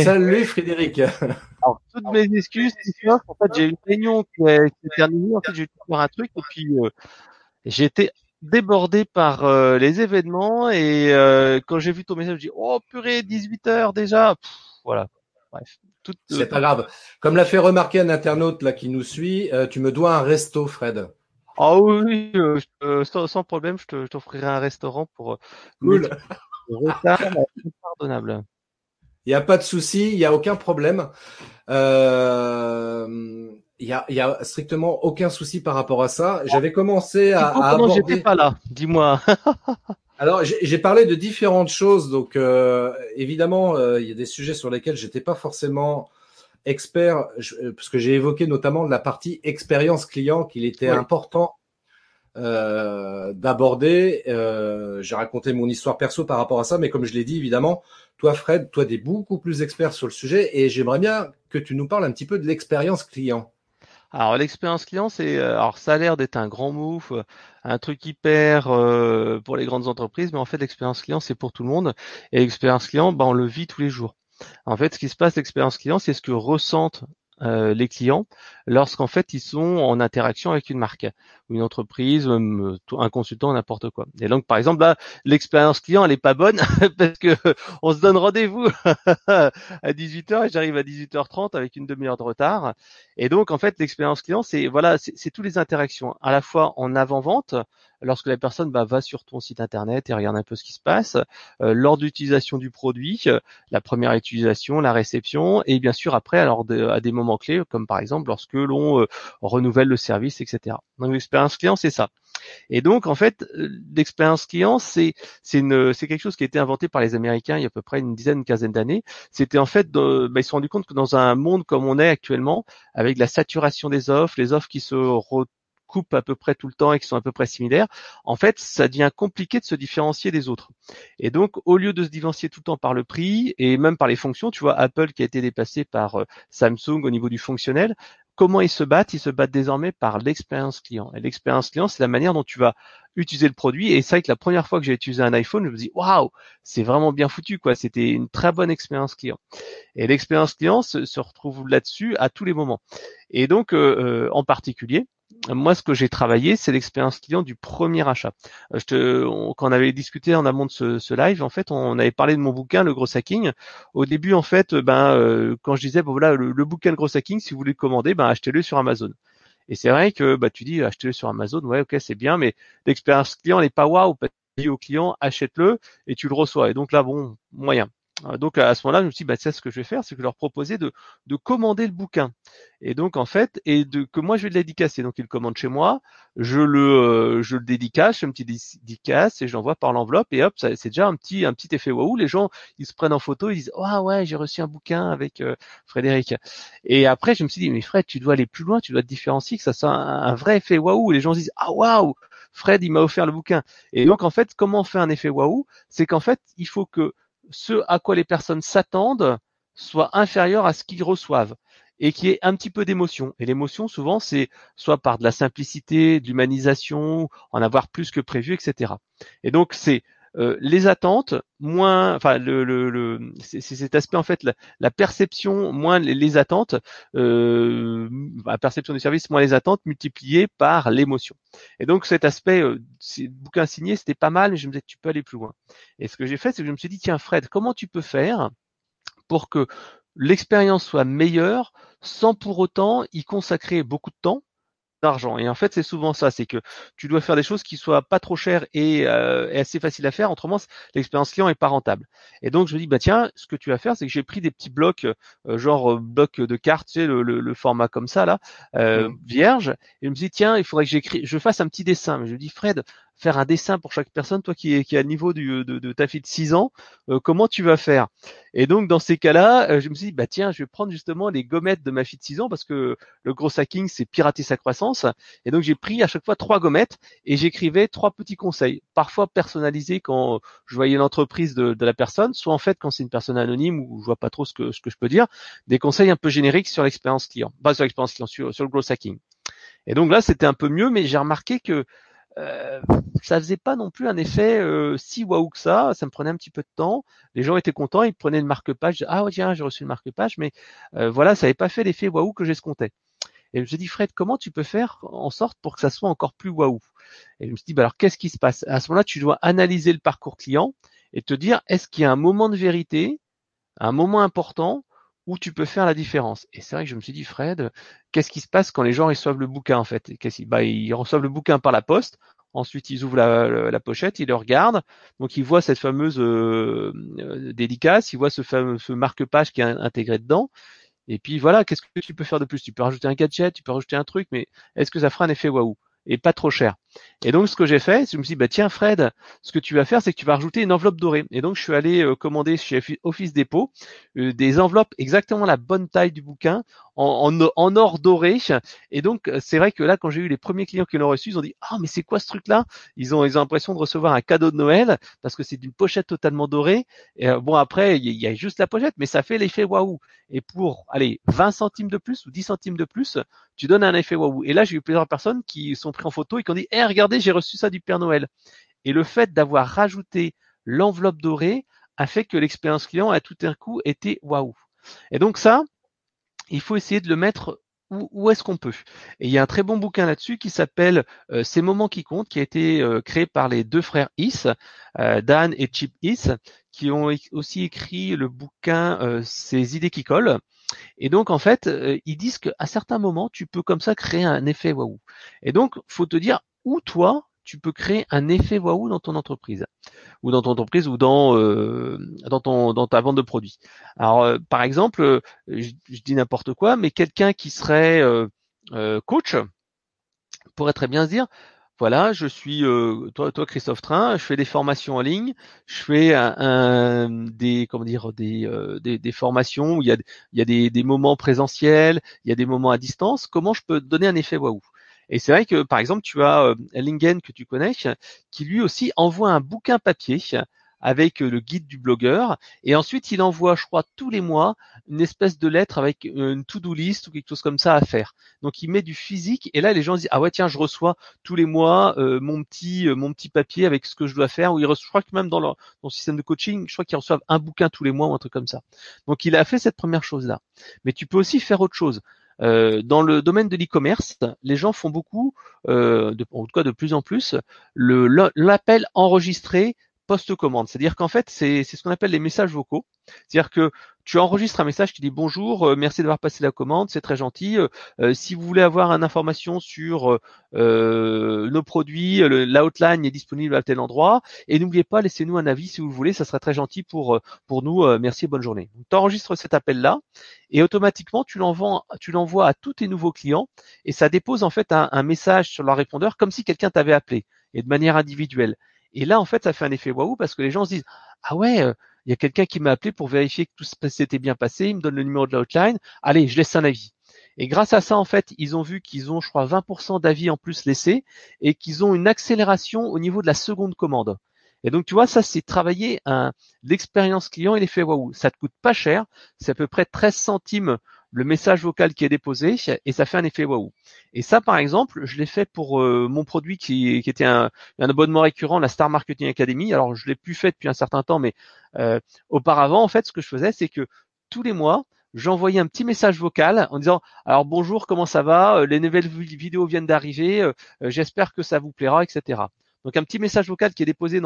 Salut Frédéric. Alors, toutes mes excuses, en fait, j'ai une réunion qui est, terminée, en fait, j'ai dû faire un truc, et puis euh, j'ai été débordé par euh, les événements, et euh, quand j'ai vu ton message, j'ai dit, oh purée, 18 heures déjà, voilà. Bref. C'est pas grave. Comme l'a fait remarquer un internaute là qui nous suit, tu me dois un resto, Fred. Ah oui, sans, problème, je t'offrirai un restaurant pour cool. retard pardonnable. Il n'y a pas de souci, il n'y a aucun problème. Euh, il y, a, y a strictement aucun souci par rapport à ça. J'avais commencé à, à aborder. j'étais pas là Dis-moi. Alors j'ai parlé de différentes choses, donc euh, évidemment euh, il y a des sujets sur lesquels j'étais pas forcément expert, parce que j'ai évoqué notamment la partie expérience client qu'il était important euh, d'aborder. Euh, j'ai raconté mon histoire perso par rapport à ça, mais comme je l'ai dit, évidemment, toi, Fred, toi, es beaucoup plus expert sur le sujet, et j'aimerais bien que tu nous parles un petit peu de l'expérience client. Alors l'expérience client, c'est euh, alors ça a l'air d'être un grand move, un truc hyper euh, pour les grandes entreprises, mais en fait l'expérience client c'est pour tout le monde. Et l'expérience client, bah, on le vit tous les jours. En fait, ce qui se passe, l'expérience client, c'est ce que ressentent euh, les clients lorsqu'en fait ils sont en interaction avec une marque, une entreprise, un consultant, n'importe quoi. Et donc par exemple là, l'expérience client elle est pas bonne parce que on se donne rendez-vous à 18h et j'arrive à 18h30 avec une demi-heure de retard. Et donc en fait l'expérience client c'est voilà c'est tous les interactions à la fois en avant-vente lorsque la personne bah, va sur ton site internet et regarde un peu ce qui se passe, euh, lors d'utilisation du produit, euh, la première utilisation, la réception, et bien sûr après alors à des moments clés, comme par exemple lorsque l'on euh, renouvelle le service, etc. Donc l'expérience client, c'est ça. Et donc en fait, l'expérience client, c'est quelque chose qui a été inventé par les Américains il y a à peu près une dizaine, une quinzaine d'années. C'était en fait, de, bah, ils se sont rendus compte que dans un monde comme on est actuellement, avec la saturation des offres, les offres qui se coupent à peu près tout le temps et qui sont à peu près similaires, en fait, ça devient compliqué de se différencier des autres. Et donc, au lieu de se différencier tout le temps par le prix et même par les fonctions, tu vois, Apple qui a été dépassé par euh, Samsung au niveau du fonctionnel, comment ils se battent? Ils se battent désormais par l'expérience client. Et l'expérience client, c'est la manière dont tu vas utiliser le produit. Et c'est vrai que la première fois que j'ai utilisé un iPhone, je me dis waouh, c'est vraiment bien foutu quoi. C'était une très bonne expérience client. Et l'expérience client se, retrouve là-dessus à tous les moments. Et donc, euh, euh, en particulier, moi, ce que j'ai travaillé, c'est l'expérience client du premier achat. Euh, quand on avait discuté en amont de ce, live, en fait, on avait parlé de mon bouquin, le gros hacking. Au début, en fait, ben, euh, quand je disais, bon voilà, le, bouquin, le gros hacking, si vous voulez le commander, ben, achetez-le sur Amazon. Et c'est vrai que, bah, tu dis, achetez-le sur Amazon, ouais, ok, c'est bien, mais l'expérience client n'est pas waouh. Dis au client, achète-le et tu le reçois. Et donc là, bon, moyen. Euh, donc à ce moment-là, je me suis dit, bah, c'est ce que je vais faire, c'est que je leur proposer de, de commander le bouquin. Et donc en fait, et de que moi je vais le dédicacer. Donc ils le commandent chez moi, je le euh, je le dédicace, je un petit dédicace et je l'envoie par l'enveloppe et hop, c'est déjà un petit un petit effet waouh. Les gens ils se prennent en photo, ils disent ah ouais j'ai reçu un bouquin avec euh, Frédéric. Et après je me suis dit mais Fred tu dois aller plus loin, tu dois te différencier que ça soit un, vrai effet waouh. Les gens disent ah waouh Fred il m'a offert le bouquin. Et donc en fait comment on fait un effet waouh? C'est qu'en fait il faut que ce à quoi les personnes s'attendent soit inférieur à ce qu'ils reçoivent et qui est un petit peu d'émotion. Et l'émotion, souvent, c'est soit par de la simplicité, de l'humanisation, en avoir plus que prévu, etc. Et donc, c'est euh, les attentes moins, enfin le, le, c'est cet aspect en fait la, perception moins les, attentes, euh, la perception du service moins les attentes multipliées par l'émotion. Et donc cet aspect euh, bouquin signé c'était pas mal, mais je me disais tu peux aller plus loin. Et ce que j'ai fait c'est que je me suis dit tiens Fred comment tu peux faire pour que l'expérience soit meilleure sans pour autant y consacrer beaucoup de temps d'argent. Et en fait, c'est souvent ça, c'est que tu dois faire des choses qui soient pas trop chères et, euh, assez faciles à faire. Autrement, l'expérience client est pas rentable. Et donc, je me dis, bah tiens, ce que tu vas faire, c'est que j'ai pris des petits blocs, euh, genre euh, blocs de cartes, tu sais, le, le, format comme ça là, vierge. Et je me dis, tiens, il faudrait que j'écris, je fasse un petit dessin. Mais je me dis, Fred, faire un dessin pour chaque personne, toi qui est qui a le niveau du, de, de, ta fille de 6 ans, euh, comment tu vas faire? Et donc dans ces cas-là, euh, je me suis dit bah tiens, je vais prendre justement les gommettes de ma fille de 6 ans parce que le gros hacking c'est pirater sa croissance. Et donc j'ai pris à chaque fois trois gommettes et j'écrivais trois petits conseils, parfois personnalisés quand je voyais l'entreprise de, de, la personne, soit en fait quand c'est une personne anonyme ou je vois pas trop ce que ce que je peux dire, des conseils un peu génériques sur l'expérience client, pas sur l'expérience client, sur, sur le gros hacking. Et donc là, c'était un peu mieux, mais j'ai remarqué que euh, ça faisait pas non plus un effet euh, si waouh que ça. Ça me prenait un petit peu de temps. Les gens étaient contents, ils prenaient le marque-page. Ah ouais, tiens, j'ai reçu le marque-page, mais euh, voilà, ça n'avait pas fait l'effet waouh que j'escomptais. Et je me suis dit, Fred, comment tu peux faire en sorte pour que ça soit encore plus waouh? Et je me suis dit, bah alors qu'est-ce qui se passe? À ce moment-là, tu dois analyser le parcours client et te dire, est-ce qu'il y a un moment de vérité, un moment important où tu peux faire la différence. Et c'est vrai que je me suis dit, Fred, qu'est-ce qui se passe quand les gens reçoivent le bouquin en fait? Bah, Ils reçoivent le bouquin par la poste, ensuite ils ouvrent la, pochette, ils le regardent, donc ils voient cette fameuse euh, euh, dédicace, ils voient ce fameux marque-page qui est intégré dedans, et puis voilà, qu'est-ce que tu peux faire de plus? Tu peux rajouter un gadget, tu peux rajouter un truc, mais est-ce que ça fera un effet waouh? Et pas trop cher. Et donc ce que j'ai fait, c'est que je me suis dit bah tiens Fred, ce que tu vas faire, c'est que tu vas rajouter une enveloppe dorée. Et donc je suis allé euh, commander chez Office Depot euh, des enveloppes exactement la bonne taille du bouquin en, en, or doré. Et donc c'est vrai que là quand j'ai eu les premiers clients qui l'ont reçu, ils ont dit ah mais c'est quoi ce truc là Ils ont ils ont l'impression de recevoir un cadeau de Noël parce que c'est d'une pochette totalement dorée. Et euh, bon après il y, a juste la pochette, mais ça fait l'effet waouh. Et pour allez 20 centimes de plus ou 10 centimes de plus, tu donnes un effet waouh. Et là j'ai eu plusieurs personnes qui sont pris en photo et qui ont dit eh regardez j'ai reçu ça du Père Noël. Et le fait d'avoir rajouté l'enveloppe dorée a fait que l'expérience client a tout un coup été waouh. Et donc ça, il faut essayer de le mettre où, est-ce qu'on peut. Et il y a un très bon bouquin là-dessus qui s'appelle euh, Ces moments qui comptent, qui a été euh, créé par les deux frères Is, euh, Dan et Chip Is, qui ont aussi écrit le bouquin Ces idées qui collent. Et donc en fait, ils disent qu'à certains moments, tu peux comme ça créer un effet waouh. Et donc, faut te dire où toi, tu peux créer un effet waouh dans ton entreprise ou dans ton entreprise ou dans euh, dans ton dans ta vente de produits. Alors euh, par exemple, euh, je, dis n'importe quoi, mais quelqu'un qui serait coach pourrait très bien se dire voilà, je suis toi, toi Christophe Train, je fais des formations en ligne, je fais un, des comment dire des, des, des formations où il y a il y a des, des moments présentiels, il y a des moments à distance. Comment je peux donner un effet waouh? Et c'est vrai que par exemple, tu as euh, Lingen que tu connais, qui lui aussi envoie un bouquin papier avec euh, le guide du blogueur. Et ensuite, il envoie, je crois, tous les mois, une espèce de lettre avec euh, une to-do list ou quelque chose comme ça à faire. Donc, il met du physique. Et là, les gens disent, ah ouais, tiens, je reçois tous les mois mon petit mon petit papier avec ce que je dois faire. Ou il reçoit, je crois que même dans leur dans le système de coaching, je crois qu'ils reçoivent un bouquin tous les mois ou un truc comme ça. Donc, il a fait cette première chose-là. Mais tu peux aussi faire autre chose. Dans le domaine de l'e-commerce, les gens font beaucoup, de, en tout cas de plus en plus, l'appel enregistré post-commande. C'est-à-dire qu'en fait, c'est ce qu'on appelle les messages vocaux. C'est-à-dire que tu enregistres un message qui dit bonjour, euh, merci d'avoir passé la commande, c'est très gentil. Euh, euh, si vous voulez avoir une information sur nos produits, l'outline est disponible à tel endroit. Et n'oubliez pas, laissez-nous un avis si vous voulez, ça serait très gentil pour pour nous. merci bonne journée. Tu enregistres cet appel-là et automatiquement tu l'envoies à tous tes nouveaux clients et ça dépose en fait un message sur leur répondeur comme si quelqu'un t'avait appelé et de manière individuelle. Et là, en fait, ça fait un effet waouh parce que les gens se disent ah ouais, euh, il y a quelqu'un qui m'a appelé pour vérifier que tout s'était bien passé. Il me donne le numéro de l'outline. Allez, je laisse un avis. Et grâce à ça, en fait, ils ont vu qu'ils ont, je crois, 20% d'avis en plus laissés et qu'ils ont une accélération au niveau de la seconde commande. Et donc, tu vois, ça, c'est travailler l'expérience client et l'effet waouh. Ça te coûte pas cher. C'est à peu près 13 centimes le message vocal qui est déposé et ça fait un effet waouh. Et ça, par exemple, je l'ai fait pour euh, mon produit qui, était un, abonnement récurrent, la Star Marketing Academy. Alors, je l'ai plus fait depuis un certain temps, mais euh, auparavant, en fait, ce que je faisais, c'est que tous les mois, j'envoyais un petit message vocal en disant alors bonjour, comment ça va? Euh, Les nouvelles vidéos viennent d'arriver. J'espère que ça vous plaira, etc. Donc un petit message vocal qui est déposé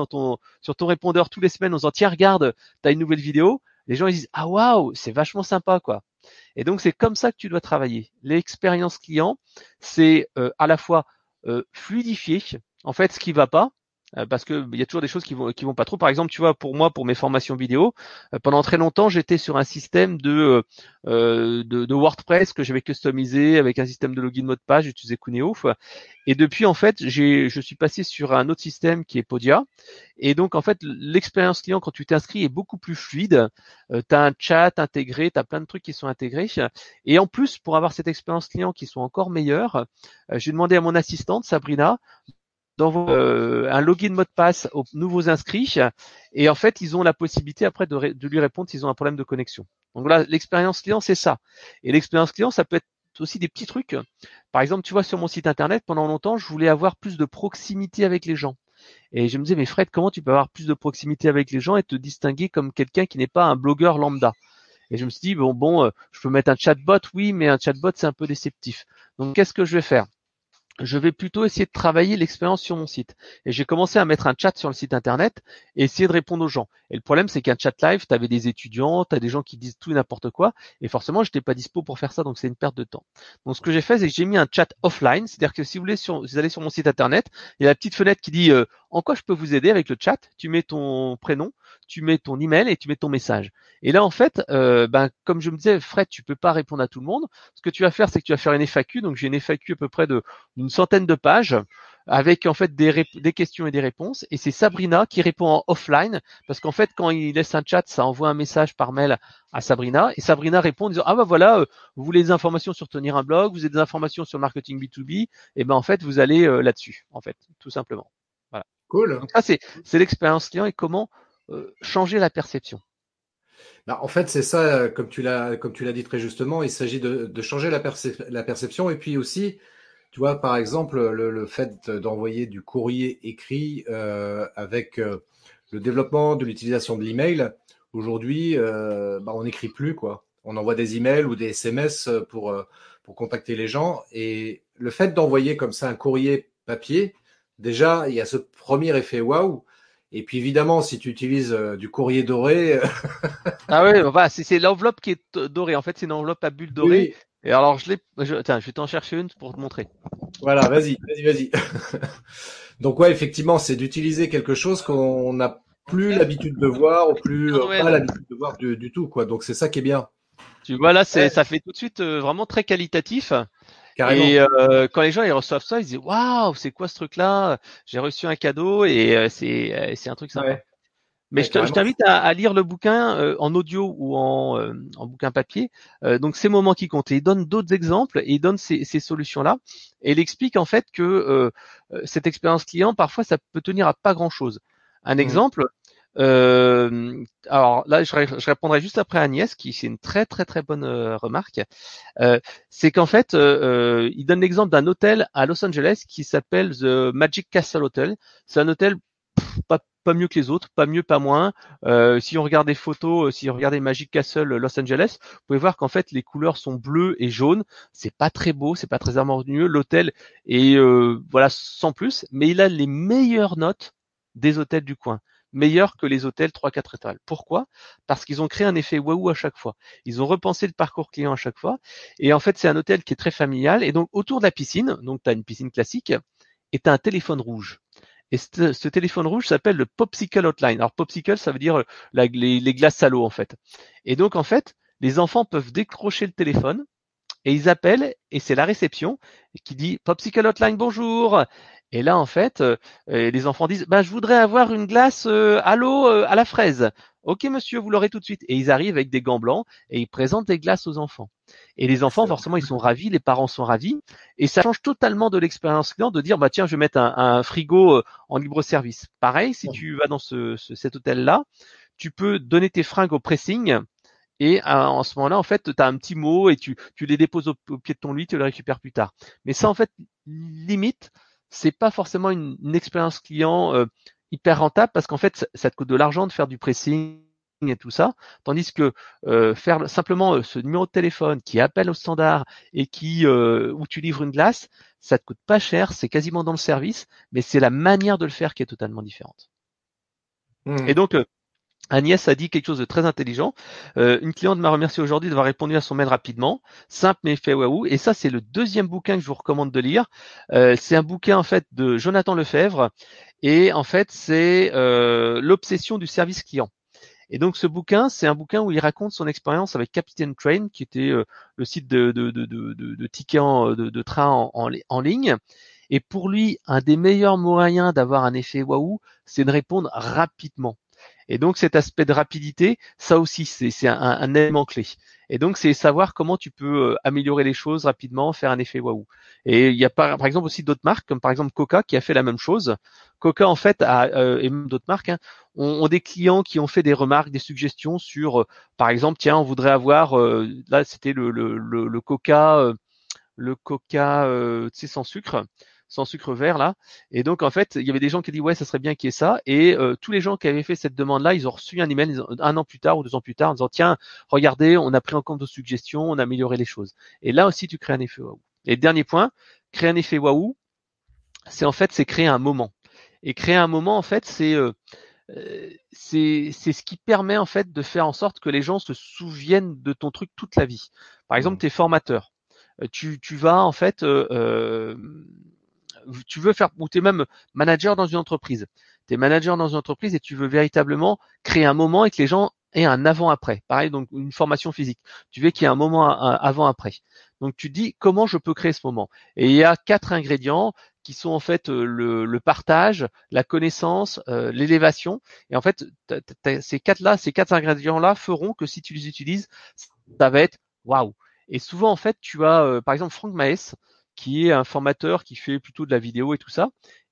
sur ton répondeur tous les semaines en disant tiens regarde, tu as une nouvelle vidéo. Les gens ils disent ah waouh, c'est vachement sympa quoi. Et donc c'est comme ça que tu dois travailler. L'expérience client, c'est euh, à la fois euh, fluidifier en fait ce qui va pas, parce que il y a toujours des choses qui vont qui vont pas trop. Par exemple, tu vois, pour moi, pour mes formations vidéo, euh, pendant très longtemps, j'étais sur un système de, euh, de, de WordPress que j'avais customisé avec un système de login mot de page. J'utilisais Cuneo. Et depuis, en fait, j'ai je suis passé sur un autre système qui est Podia. Et donc, en fait, l'expérience client quand tu t'inscris est beaucoup plus fluide. tu as un chat intégré, tu as plein de trucs qui sont intégrés. Et en plus, pour avoir cette expérience client qui soit encore meilleure, j'ai demandé à mon assistante Sabrina d'envoyer euh, un login mot de passe aux nouveaux inscrits et en fait ils ont la possibilité après de, de lui répondre s'ils ont un problème de connexion. Donc voilà, l'expérience client c'est ça. Et l'expérience client ça peut être aussi des petits trucs. Par exemple, tu vois sur mon site internet pendant longtemps je voulais avoir plus de proximité avec les gens. Et je me disais mais Fred comment tu peux avoir plus de proximité avec les gens et te distinguer comme quelqu'un qui n'est pas un blogueur lambda? Et je me suis dit bon bon, euh, je peux mettre un chatbot, oui, mais un chatbot c'est un peu déceptif. Donc qu'est-ce que je vais faire? Je vais plutôt essayer de travailler l'expérience sur mon site. Et j'ai commencé à mettre un chat sur le site internet et essayer de répondre aux gens. Et le problème, c'est qu'un chat live, tu avais des étudiants, tu des gens qui disent tout et n'importe quoi. Et forcément, je n'étais pas dispo pour faire ça, donc c'est une perte de temps. Donc ce que j'ai fait, c'est que j'ai mis un chat offline. C'est-à-dire que si vous voulez, sur, vous allez sur mon site internet, il y a la petite fenêtre qui dit euh, en quoi je peux vous aider avec le chat? Tu mets ton prénom, tu mets ton email et tu mets ton message. Et là, en fait, euh, ben, comme je me disais, Fred, tu peux pas répondre à tout le monde. Ce que tu vas faire, c'est que tu vas faire une FAQ. Donc, j'ai une FAQ à peu près de d'une centaine de pages avec en fait des, des questions et des réponses. Et c'est Sabrina qui répond en offline parce qu'en fait, quand il laisse un chat, ça envoie un message par mail à Sabrina et Sabrina répond en disant ah ben voilà, euh, vous voulez des informations sur tenir un blog, vous avez des informations sur le marketing B2B, et ben en fait vous allez euh, là-dessus en fait, tout simplement. Voilà. Cool. Donc ça c'est c'est l'expérience client et comment changer la perception. Bah, en fait, c'est ça, comme tu l'as, comme tu l'as dit très justement, il s'agit de, changer la, perception et puis aussi, tu vois, par exemple, le, fait d'envoyer du courrier écrit euh, avec euh, le développement de l'utilisation de l'email. Aujourd'hui, euh, bah, on n'écrit plus quoi. On envoie des emails ou des SMS pour euh, pour contacter les gens et le fait d'envoyer comme ça un courrier papier, déjà, il y a ce premier effet waouh et puis évidemment, si tu utilises euh, du courrier doré. Euh, ah oui, bah, c'est l'enveloppe qui est dorée. En fait, c'est une enveloppe à bulles dorées. Et alors, je l'ai. Tiens, je vais t'en chercher une pour te montrer. Voilà, vas-y, vas-y, vas-y. Donc ouais, effectivement, c'est d'utiliser quelque chose qu'on n'a plus l'habitude de voir ou plus euh, pas l'habitude de voir du, tout, quoi. Donc c'est ça qui est bien. Tu vois là, c'est ça fait tout de suite vraiment très qualitatif. Et euh, quand les gens ils reçoivent ça, ils disent waouh, c'est quoi ce truc-là? J'ai reçu un cadeau et euh, c'est euh, c'est un truc sympa. Mais je t'invite à, lire le bouquin euh, en audio ou en, euh, en bouquin papier. Euh, donc ces moments qui comptent. Et il donne d'autres exemples et il donne ces, ces solutions-là. Et il explique en fait que cette expérience client, parfois, ça peut tenir à pas grand-chose. Un mmh. exemple. Alors là, je, je, répondrai juste après Agnès, qui c'est une très très très bonne remarque. c'est qu'en fait, il donne l'exemple d'un hôtel à Los Angeles qui s'appelle The Magic Castle Hotel. C'est un hôtel pas pas mieux que les autres, pas mieux, pas moins. Euh, si on regarde des photos, euh, si on regarde Magic Castle Los Angeles, vous pouvez voir qu'en fait les couleurs sont bleues et jaunes. C'est pas très beau, c'est pas très harmonieux. L'hôtel est euh, voilà sans plus, mais il a les meilleures notes des hôtels du coin, meilleures que les hôtels 3-4 étoiles. Pourquoi? Parce qu'ils ont créé un effet waouh à chaque fois. Ils ont repensé le parcours client à chaque fois. Et en fait, c'est un hôtel qui est très familial. Et donc autour de la piscine, donc tu as une piscine classique, et tu un téléphone rouge. Et ce, téléphone rouge s'appelle le Popsicle Hotline. Alors Popsicle, ça veut dire euh, les, glaces à l'eau en fait. Et donc en fait, les enfants peuvent décrocher le téléphone et ils appellent et c'est la réception qui dit Popsicle Hotline bonjour. Et là en fait, euh, les enfants disent bah je voudrais avoir une glace euh, à l'eau à la fraise. Ok monsieur, vous l'aurez tout de suite. Et ils arrivent avec des gants blancs et ils présentent des glaces aux enfants. Et les enfants, forcément, ils sont ravis, les parents sont ravis, et ça change totalement de l'expérience client de dire bah tiens, je vais mettre un, frigo euh, en libre service. Pareil, si tu vas dans ce, cet hôtel-là, tu peux donner tes fringues au pressing. Et euh, en ce moment-là, en fait, tu as un petit mot et tu, tu les déposes au, pied de ton lit, tu les récupères plus tard. Mais ça, en fait, limite, c'est pas forcément une, expérience client euh, hyper rentable parce qu'en fait, ça te coûte de l'argent de faire du pressing et tout ça, tandis que euh, faire simplement euh, ce numéro de téléphone qui appelle au standard et qui euh, où tu livres une glace, ça te coûte pas cher, c'est quasiment dans le service, mais c'est la manière de le faire qui est totalement différente. Mmh. Et donc Agnès a dit quelque chose de très intelligent. une cliente m'a remercié aujourd'hui d'avoir répondu à son mail rapidement, simple mais fait waouh. Et ça, c'est le deuxième bouquin que je vous recommande de lire. c'est un bouquin en fait de Jonathan Lefebvre et en fait c'est l'obsession du service client. Et donc ce bouquin, c'est un bouquin où il raconte son expérience avec Captain Train, qui était euh, le site de, de, de, de tickets de, train en, en, ligne. Et pour lui, un des meilleurs moyens d'avoir un effet waouh, c'est de répondre rapidement. Et donc cet aspect de rapidité, ça aussi, c'est un, un, élément clé. Et donc c'est savoir comment tu peux euh, améliorer les choses rapidement, faire un effet waouh. Et il y a par, par exemple aussi d'autres marques, comme par exemple Coca, qui a fait la même chose. Coca en fait a, euh, et même d'autres marques hein, ont, des clients qui ont fait des remarques, des suggestions sur, euh, par exemple, tiens, on voudrait avoir, là c'était le, le, le, le, Coca, le Coca, sais, sans sucre sans sucre vert là. Et donc en fait, il y avait des gens qui dit ouais, ça serait bien qu'il y ait ça. Et euh, tous les gens qui avaient fait cette demande-là, ils ont reçu un email un an plus tard ou deux ans plus tard en disant tiens, regardez, on a pris en compte vos suggestions, on a amélioré les choses. Et là aussi, tu crées un effet waouh. Et dernier point, créer un effet waouh, c'est en fait c'est créer un moment. Et créer un moment, en fait, c'est euh, euh, c'est c'est ce qui permet en fait de faire en sorte que les gens se souviennent de ton truc toute la vie. Par exemple, mmh. tes formateurs. Tu, tu vas en fait euh, tu veux faire, ou tu es même manager dans une entreprise. Tu es manager dans une entreprise et tu veux véritablement créer un moment et que les gens aient un avant-après. Pareil, donc une formation physique. Tu veux qu'il y ait un moment avant-après. Donc tu dis comment je peux créer ce moment? Et il y a quatre ingrédients qui sont en fait euh, le, partage, la connaissance, euh, l'élévation. Et en fait, ces quatre-là, ces quatre ingrédients-là feront que si tu les utilises, ça va être waouh. Et souvent, en fait, tu as, euh, par exemple, Franck Maes, qui est un formateur qui fait plutôt de la vidéo et tout ça.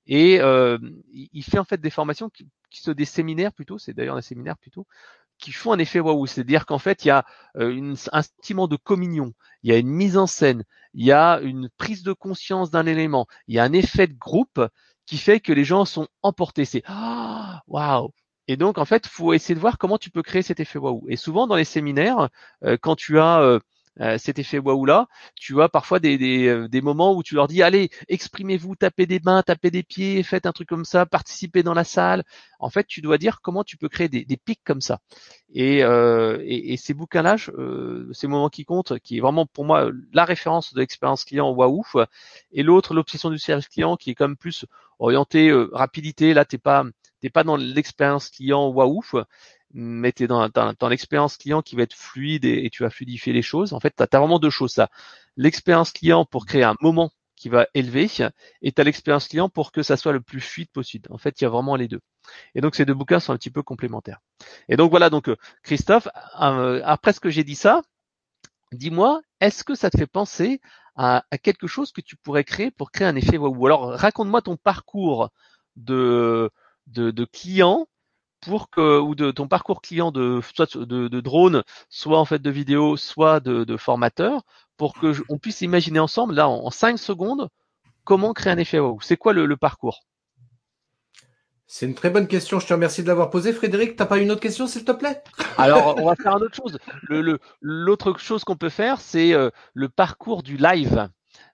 Et euh, il fait en fait des formations qui, sont des séminaires plutôt, c'est d'ailleurs des séminaires plutôt, qui font un effet waouh. C'est-à-dire qu'en fait, il y a euh, une, un sentiment de communion, il y a une mise en scène, il y a une prise de conscience d'un élément, il y a un effet de groupe qui fait que les gens sont emportés. C'est ah, waouh. Et donc, en fait, faut essayer de voir comment tu peux créer cet effet waouh. Et souvent, dans les séminaires, euh, quand tu as euh, cet effet waouh là, tu as parfois des, des, euh, des, moments où tu leur dis allez, exprimez-vous, tapez des mains, tapez des pieds, faites un truc comme ça, participez dans la salle. En fait, tu dois dire comment tu peux créer des, des pics comme ça. Et, euh, et, et ces bouquins-là, euh, ces moments qui comptent, qui est vraiment pour moi la référence de l'expérience client waouh, et l'autre l'obsession du service client qui est quand même plus orienté rapidité. Là, t'es pas t'es pas dans l'expérience client waouh, mais tu es dans, dans, l'expérience client qui va être fluide et, tu vas fluidifier les choses. En fait, tu as, vraiment deux choses. ça. L'expérience client pour créer un moment qui va élever, et tu l'expérience client pour que ça soit le plus fluide possible. En fait, il y a vraiment les deux. Et donc ces deux bouquins sont un petit peu complémentaires. Et donc voilà, donc Christophe, après ce que j'ai dit ça, dis-moi, est-ce que ça te fait penser à, quelque chose que tu pourrais créer pour créer un effet Ou alors raconte-moi ton parcours de, de client pour que ou de ton parcours client de soit de, de drone, soit en fait de vidéo, soit de, de formateur, pour que on puisse imaginer ensemble là en, cinq secondes comment créer un effet wow. C'est quoi le, le parcours? C'est une très bonne question. Je te remercie de l'avoir posée. Frédéric, t'as pas une autre question, s'il te plaît? Alors, on va faire une autre chose. L'autre le, chose qu'on peut faire, c'est euh, le parcours du live.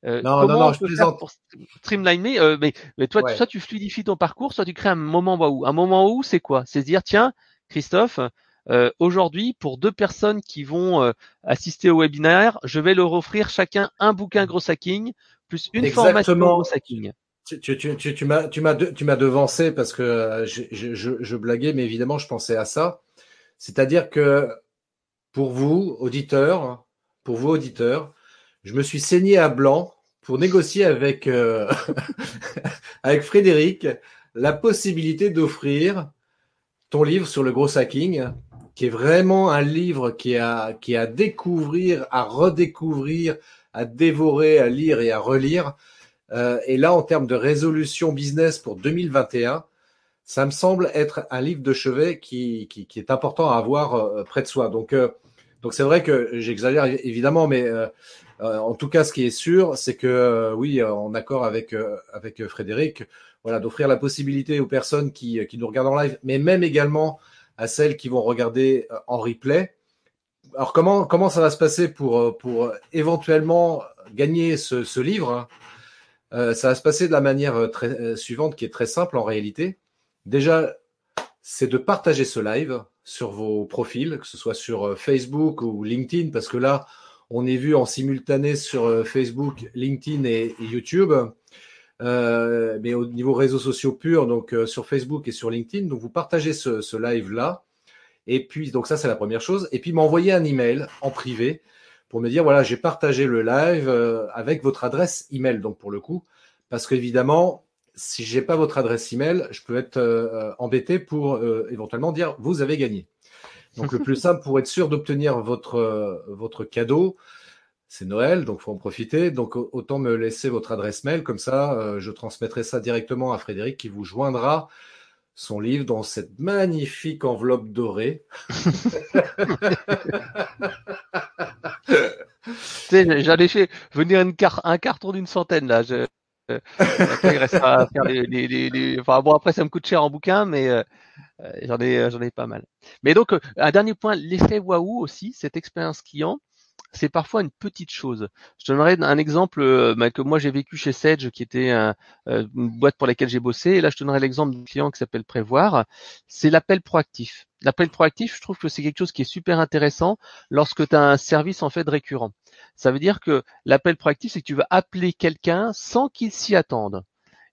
Euh, non, non, non, je plaisante. Pour streamliner, euh, mais, mais toi, soit tu fluidifies ton parcours, soit tu crées un moment où. Un moment où, c'est quoi? C'est dire, tiens, Christophe, euh, aujourd'hui, pour deux personnes qui vont euh, assister au webinaire, je vais leur offrir chacun un bouquin gros hacking plus une formation gros hacking. Tu, tu, tu, tu m'as tu m'as tu m'as devancé parce que euh, je, je, je, blaguais, mais évidemment je pensais à ça. C'est-à-dire que pour vous auditeurs, pour vous auditeurs, je me suis saigné à blanc pour négocier avec euh, avec Frédéric la possibilité d'offrir ton livre sur le gros hacking, qui est vraiment un livre qui qui est à découvrir, à redécouvrir, à dévorer, à lire et à relire euh, et là, en termes de résolution business pour 2021, ça me semble être un livre de chevet qui, qui, qui est important à avoir euh, près de soi. Donc, donc c'est vrai que j'exagère évidemment, mais en tout cas, ce qui est sûr, c'est que oui, en accord avec avec Frédéric, voilà, d'offrir la possibilité aux personnes qui, qui nous regardent en live, mais même également à celles qui vont regarder en replay. Alors comment comment ça va se passer pour pour éventuellement gagner ce, ce livre hein? Euh, ça va se passer de la manière euh, très, euh, suivante, qui est très simple en réalité. Déjà, c'est de partager ce live sur vos profils, que ce soit sur Facebook ou LinkedIn, parce que là, on est vu en simultané sur Facebook, LinkedIn et, YouTube. Euh, mais au niveau réseaux sociaux purs, donc sur Facebook et sur LinkedIn. Donc vous partagez ce, live là. Et puis donc ça c'est la première chose. Et puis m'envoyer un email en privé pour me dire voilà, j'ai partagé le live euh, avec votre adresse email. Donc pour le coup, parce qu'évidemment, si j'ai pas votre adresse email, je peux être euh, embêté pour euh, éventuellement dire vous avez gagné. Donc le plus simple pour être sûr d'obtenir votre votre cadeau, c'est Noël, donc faut en profiter. Donc autant me laisser votre adresse mail, comme ça, je transmettrai ça directement à Frédéric qui vous joindra son livre dans cette magnifique enveloppe dorée. J'allais venir une un carton d'une centaine là. Euh, après, ça me coûte cher en bouquin, mais euh, euh, j'en ai, j'en ai pas mal. Mais donc un dernier point, l'effet waouh aussi, cette expérience client c'est parfois une petite chose. Je donnerai un exemple euh, bah, que moi j'ai vécu chez Sedge, qui était euh, une boîte pour laquelle j'ai bossé. Et là, je donnerai l'exemple d'un client qui s'appelle Prévoir. C'est l'appel proactif. L'appel proactif, je trouve que c'est quelque chose qui est super intéressant lorsque tu as un service en fait récurrent. Ça veut dire que l'appel proactif, c'est que tu vas appeler quelqu'un sans qu'il s'y attende.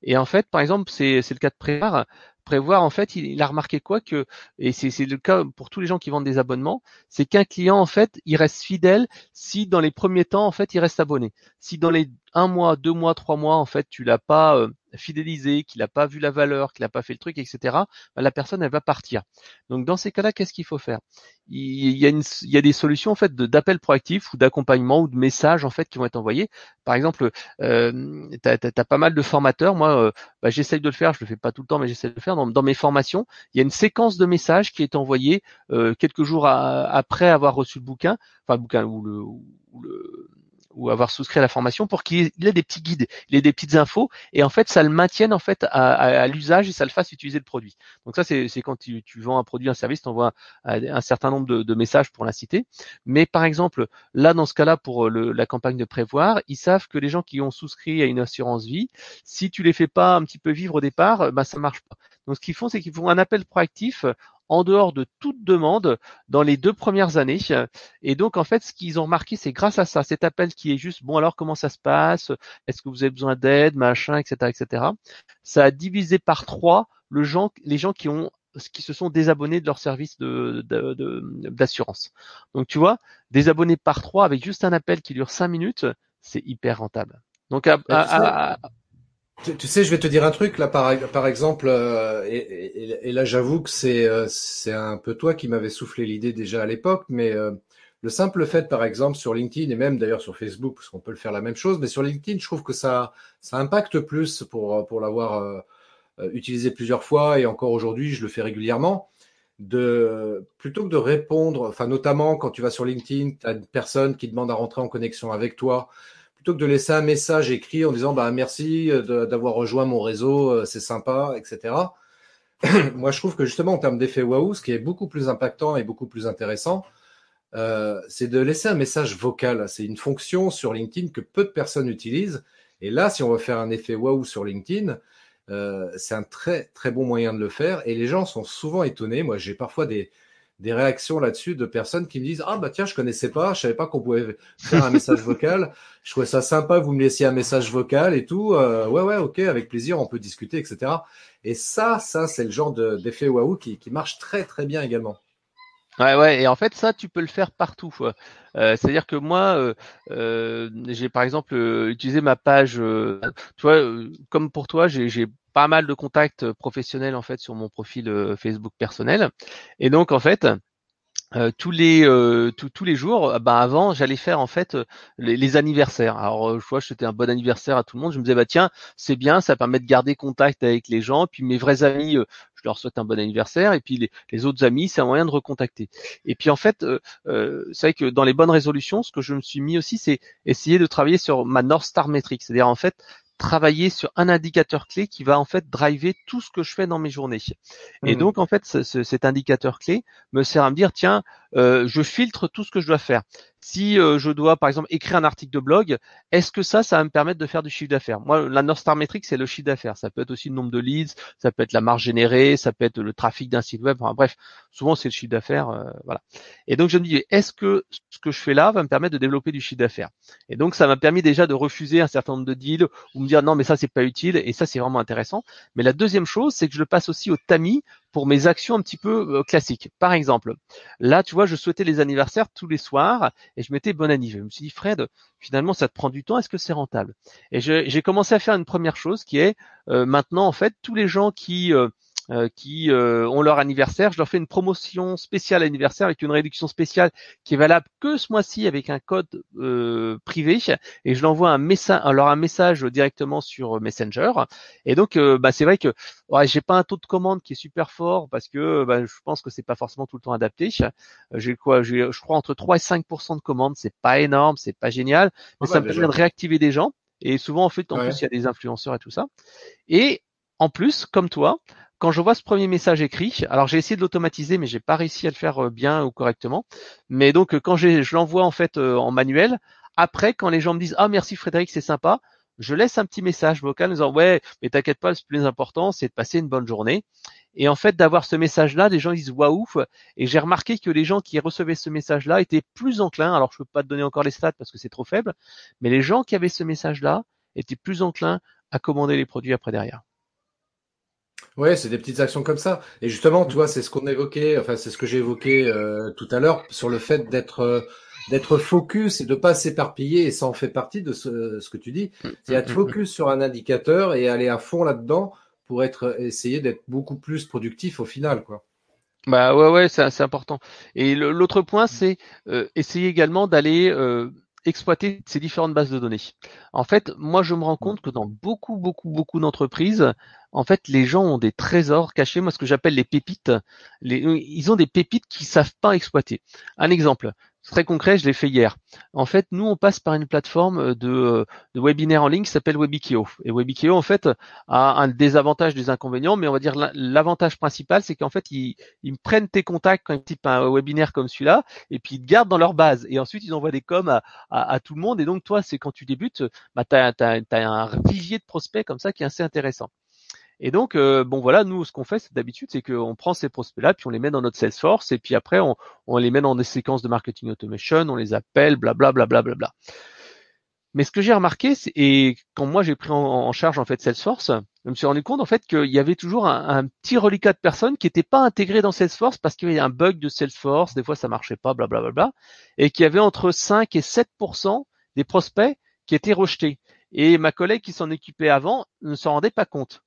Et en fait, par exemple, c'est le cas de Prévoir prévoir en fait il, a remarqué quoi que et c'est le cas pour tous les gens qui vendent des abonnements c'est qu'un client en fait il reste fidèle si dans les premiers temps en fait il reste abonné. Si dans les un mois deux mois trois mois en fait tu l'as pas euh, fidélisé, qu'il n'a pas vu la valeur, qu'il n'a pas fait le truc, etc., bah, la personne elle va partir. Donc dans ces cas-là, qu'est-ce qu'il faut faire? Il y, a des solutions en fait d'appel proactif ou d'accompagnement ou de messages en fait qui vont être envoyés. Par exemple, euh, tu as, pas mal de formateurs. Moi, euh, bah, j'essaye de le faire. Je le fais pas tout le temps, mais j'essaie de le faire. Dans, mes formations, il y a une séquence de messages qui est envoyée euh, quelques jours après avoir reçu le bouquin, enfin le bouquin ou le ou avoir souscrit à la formation pour qu'il ait des petits guides, il ait des petites infos et en fait ça le maintienne en fait à, l'usage et ça le fasse utiliser le produit. Donc ça c'est quand tu, vends un produit, un service, tu envoies un, certain nombre de, messages pour l'inciter. Mais par exemple là dans ce cas-là pour la campagne de prévoir, ils savent que les gens qui ont souscrit à une assurance vie, si tu les fais pas un petit peu vivre au départ, bah ça marche pas. Donc ce qu'ils font c'est qu'ils font un appel proactif en dehors de toute demande dans les deux premières années. Et donc, en fait, ce qu'ils ont remarqué, c'est grâce à ça, cet appel qui est juste, bon, alors comment ça se passe? Est-ce que vous avez besoin d'aide, machin, etc., etc. Ça a divisé par trois le gens, les gens qui ont qui se sont désabonnés de leur service de, d'assurance. Donc tu vois, désabonnés par trois avec juste un appel qui dure cinq minutes, c'est hyper rentable. Donc, à, bah, tu, sais, je vais te dire un truc là, par, exemple, euh, et, là j'avoue que c'est euh, c'est un peu toi qui m'avais soufflé l'idée déjà à l'époque, mais euh, le simple fait, par exemple, sur LinkedIn et même d'ailleurs sur Facebook, parce qu'on peut le faire la même chose, mais sur LinkedIn, je trouve que ça ça impacte plus pour pour l'avoir utilisé plusieurs fois et encore aujourd'hui, je le fais régulièrement. De plutôt que de répondre, enfin notamment quand tu vas sur LinkedIn, tu une personne qui demande à rentrer en connexion avec toi plutôt que de laisser un message écrit en disant bah merci euh, d'avoir rejoint mon réseau, euh, c'est sympa, etc. Moi, je trouve que justement en termes d'effet waouh, ce qui est beaucoup plus impactant et beaucoup plus intéressant, euh, c'est de laisser un message vocal. C'est une fonction sur LinkedIn que peu de personnes utilisent. Et là, si on veut faire un effet waouh sur LinkedIn, c'est un très très bon moyen de le faire. Et les gens sont souvent étonnés. Moi, j'ai parfois des, des réactions là-dessus de personnes qui me disent ah bah tiens je connaissais pas je savais pas qu'on pouvait faire un message vocal. Je trouvais ça sympa vous me laissiez un message vocal et tout. Euh, ouais ouais ok avec plaisir on peut discuter etc et ça ça c'est le genre d'effet waouh qui, qui marche très très bien également. Ouais, ouais, et en fait, ça, tu peux le faire partout. Euh, C'est-à-dire que moi, euh, euh j'ai par exemple euh, utilisé ma page, tu vois, comme pour toi, j'ai pas mal de contacts professionnels en fait sur mon profil Facebook personnel, et donc en fait, euh, tous les euh, tous les jours, bah avant j'allais faire en fait les, anniversaires. Alors je vois souhaitais un bon anniversaire à tout le monde. Je me disais bah tiens c'est bien, ça permet de garder contact avec les gens. Puis mes vrais amis, je leur souhaite un bon anniversaire. Et puis les, autres amis, c'est un moyen de recontacter. Et puis en fait, euh, c'est vrai que dans les bonnes résolutions, ce que je me suis mis aussi, c'est essayer de travailler sur ma North Star Metric. C'est-à-dire en fait travailler sur un indicateur clé qui va en fait driver tout ce que je fais dans mes journées. Et mmh. donc en fait, cet indicateur clé me sert à me dire tiens, euh, je filtre tout ce que je dois faire. Si euh, je dois, par exemple, écrire un article de blog, est-ce que ça, ça va me permettre de faire du chiffre d'affaires? Moi, la North Star Metric, c'est le chiffre d'affaires. Ça peut être aussi le nombre de leads, ça peut être la marge générée, ça peut être le trafic d'un site web. Enfin, bref, souvent c'est le chiffre d'affaires. Euh, voilà. Et donc je me dis, est-ce que ce que je fais là va me permettre de développer du chiffre d'affaires? Et donc ça m'a permis déjà de refuser un certain nombre de deals ou me dire non, mais ça c'est pas utile. Et ça c'est vraiment intéressant. Mais la deuxième chose, c'est que je le passe aussi au tamis pour mes actions un petit peu euh, classiques. Par exemple, là, tu vois, je souhaitais les anniversaires tous les soirs et je mettais bon anniversaire. Je me suis dit, Fred, finalement, ça te prend du temps. Est-ce que c'est rentable? Et j'ai commencé à faire une première chose qui est euh, maintenant, en fait, tous les gens qui euh, euh, qui euh, ont leur anniversaire. Je leur fais une promotion spéciale anniversaire avec une réduction spéciale qui est valable que ce mois-ci avec un code euh, privé et je l'envoie un message, alors un message directement sur Messenger. Et donc, bah, c'est vrai que ouais, j'ai pas un taux de commande qui est super fort parce que bah, je pense que c'est pas forcément tout le temps adapté. J'ai quoi, j'ai, je crois entre 3 et 5% de commandes. C'est pas énorme, c'est pas génial, mais ça me permet de réactiver des gens. Et souvent, en fait, en plus, il y a des influenceurs et tout ça. Et en plus, comme toi, quand je vois ce premier message écrit, alors j'ai essayé de l'automatiser, mais j'ai pas réussi à le faire euh, bien ou correctement. Mais donc euh, quand je l'envoie en fait euh, en manuel, après quand les gens me disent ah merci Frédéric c'est sympa, je laisse un petit message vocal en disant ouais mais t'inquiète pas le plus important c'est de passer une bonne journée. Et en fait d'avoir ce message là, les gens disent waouh et j'ai remarqué que les gens qui recevaient ce message là étaient plus enclins. Alors je peux pas te donner encore les stats parce que c'est trop faible, mais les gens qui avaient ce message là étaient plus enclins à commander les produits après derrière. Ouais, c'est des petites actions comme ça. Et justement, tu vois, c'est ce qu'on évoquait, enfin, c'est ce que j'ai évoqué euh, tout à l'heure sur le fait d'être euh, d'être focus et de pas s'éparpiller. Et ça en fait partie de ce, ce que tu dis. Mm, c'est être mm, mm, focus sur un indicateur et aller à fond là-dedans pour être essayer d'être beaucoup plus productif au final, quoi. Bah ouais, ouais, c'est important. Et l'autre point, c'est euh, essayer également d'aller exploiter ces différentes bases de données. En fait, moi, je me rends compte que dans beaucoup, beaucoup, beaucoup d'entreprises, en fait, les gens ont des trésors cachés, moi, ce que j'appelle les pépites. Les, ils ont des pépites qu'ils savent pas exploiter. Un exemple, très concret, je l'ai fait hier. En fait, nous, on passe par une plateforme de, de webinaire en ligne qui s'appelle Webikio. Et Webikio, en fait, a un désavantage, des inconvénients, mais on va dire l'avantage principal, c'est qu'en fait, ils, ils, prennent tes contacts quand ils typent un webinaire comme celui-là, et puis ils te gardent dans leur base. Et ensuite, ils envoient des coms à, tout le monde. Et donc, toi, c'est quand tu débutes, bah, tu as, as, un vivier de prospects comme ça qui est assez intéressant. Et donc, euh, bon voilà, nous, ce qu'on fait d'habitude, c'est qu'on prend ces prospects-là, puis on les met dans notre Salesforce, et puis après, on, on, les met dans des séquences de marketing automation, on les appelle, blablabla. Bla, bla, bla, Mais ce que j'ai remarqué, et quand moi j'ai pris en, charge en fait Salesforce, je me suis rendu compte en fait qu'il y avait toujours un, petit reliquat de personnes qui n'étaient pas intégrées dans Salesforce parce qu'il y avait un bug de Salesforce, des fois ça marchait pas, blablabla, et qu'il y avait entre 5 et 7% des prospects qui étaient rejetés. Et ma collègue qui s'en occupait avant ne s'en rendait pas compte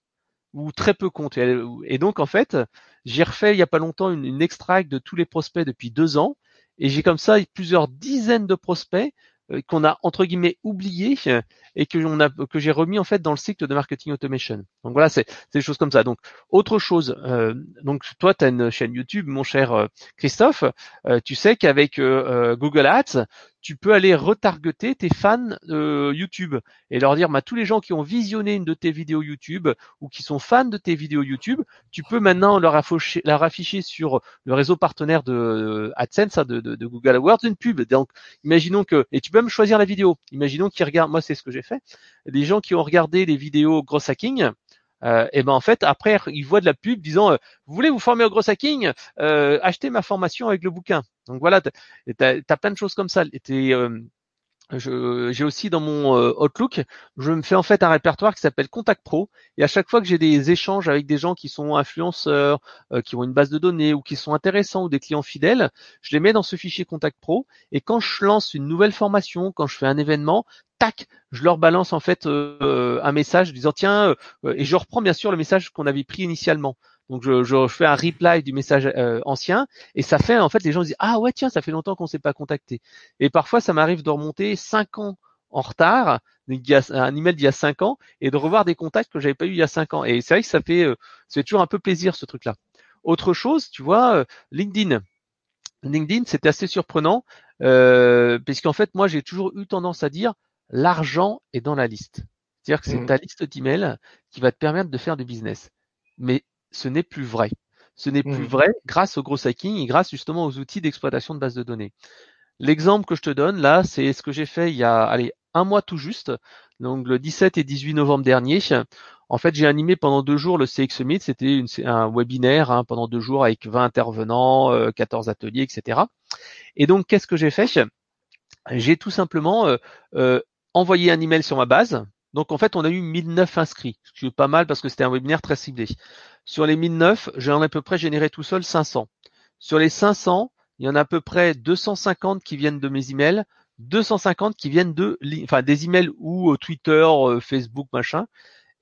ou très peu compte. Et, donc en fait, j'ai refait il y a pas longtemps une, une extract de tous les prospects depuis deux ans, et j'ai comme ça plusieurs dizaines de prospects euh, qu'on a entre guillemets oublié et que j'ai remis en fait dans le cycle de marketing automation. Donc voilà, c'est des choses comme ça. Donc autre chose, euh, donc toi tu as une chaîne YouTube, mon cher euh, Christophe, tu sais qu'avec Google Ads, tu peux aller retargeter tes fans euh, YouTube et leur dire, bah, tous les gens qui ont visionné une de tes vidéos YouTube ou qui sont fans de tes vidéos YouTube, tu peux maintenant leur, afficher, leur afficher sur le réseau partenaire de euh, AdSense, hein, de, Google AdWords, une pub. Donc, imaginons que, et tu peux même choisir la vidéo. Imaginons qu'ils regardent, moi c'est ce que j'ai fait, les gens qui ont regardé les vidéos Gross Hacking, euh, et ben en fait après ils voient de la pub disant euh, vous voulez vous former au gros hacking euh, achetez ma formation avec le bouquin donc voilà tu as, plein de choses comme ça et euh, j'ai aussi dans mon euh, Outlook, je me fais en fait un répertoire qui s'appelle Contact Pro. Et à chaque fois que j'ai des échanges avec des gens qui sont influenceurs, euh, qui ont une base de données ou qui sont intéressants ou des clients fidèles, je les mets dans ce fichier Contact Pro. Et quand je lance une nouvelle formation, quand je fais un événement, tac, je leur balance en fait euh, un message disant tiens, et je reprends bien sûr le message qu'on avait pris initialement. Donc je, je, fais un reply du message euh, ancien et ça fait en fait les gens disent ah ouais tiens ça fait longtemps qu'on s'est pas contacté. Et parfois ça m'arrive de remonter cinq ans en retard, un email d'il y a cinq ans et de revoir des contacts que j'avais pas eu il y a cinq ans. Et c'est vrai que ça fait c'est euh, toujours un peu plaisir ce truc là. Autre chose, tu vois, euh, LinkedIn. LinkedIn, c'était assez surprenant euh, puisqu'en fait moi j'ai toujours eu tendance à dire l'argent est dans la liste. C'est-à-dire que c'est mmh. ta liste d'emails qui va te permettre de faire du business. Mais ce n'est plus vrai. Ce n'est plus mmh. vrai grâce au gros hacking et grâce justement aux outils d'exploitation de bases de données. L'exemple que je te donne là, c'est ce que j'ai fait il y a allez, un mois tout juste, donc le 17 et 18 novembre dernier. En fait, j'ai animé pendant deux jours le CX Summit. C'était un webinaire hein, pendant deux jours avec 20 intervenants, 14 euh, ateliers, etc. Et donc, qu'est-ce que j'ai fait? J'ai tout simplement euh, euh, envoyé un email sur ma base. Donc, en fait, on a eu 1009 inscrits, ce qui est pas mal parce que c'était un webinaire très ciblé. Sur les 1009, j'en ai à peu près généré tout seul 500. Sur les 500, il y en a à peu près 250 qui viennent de mes emails, 250 qui viennent de, enfin, des emails ou euh, Twitter, euh, Facebook, machin,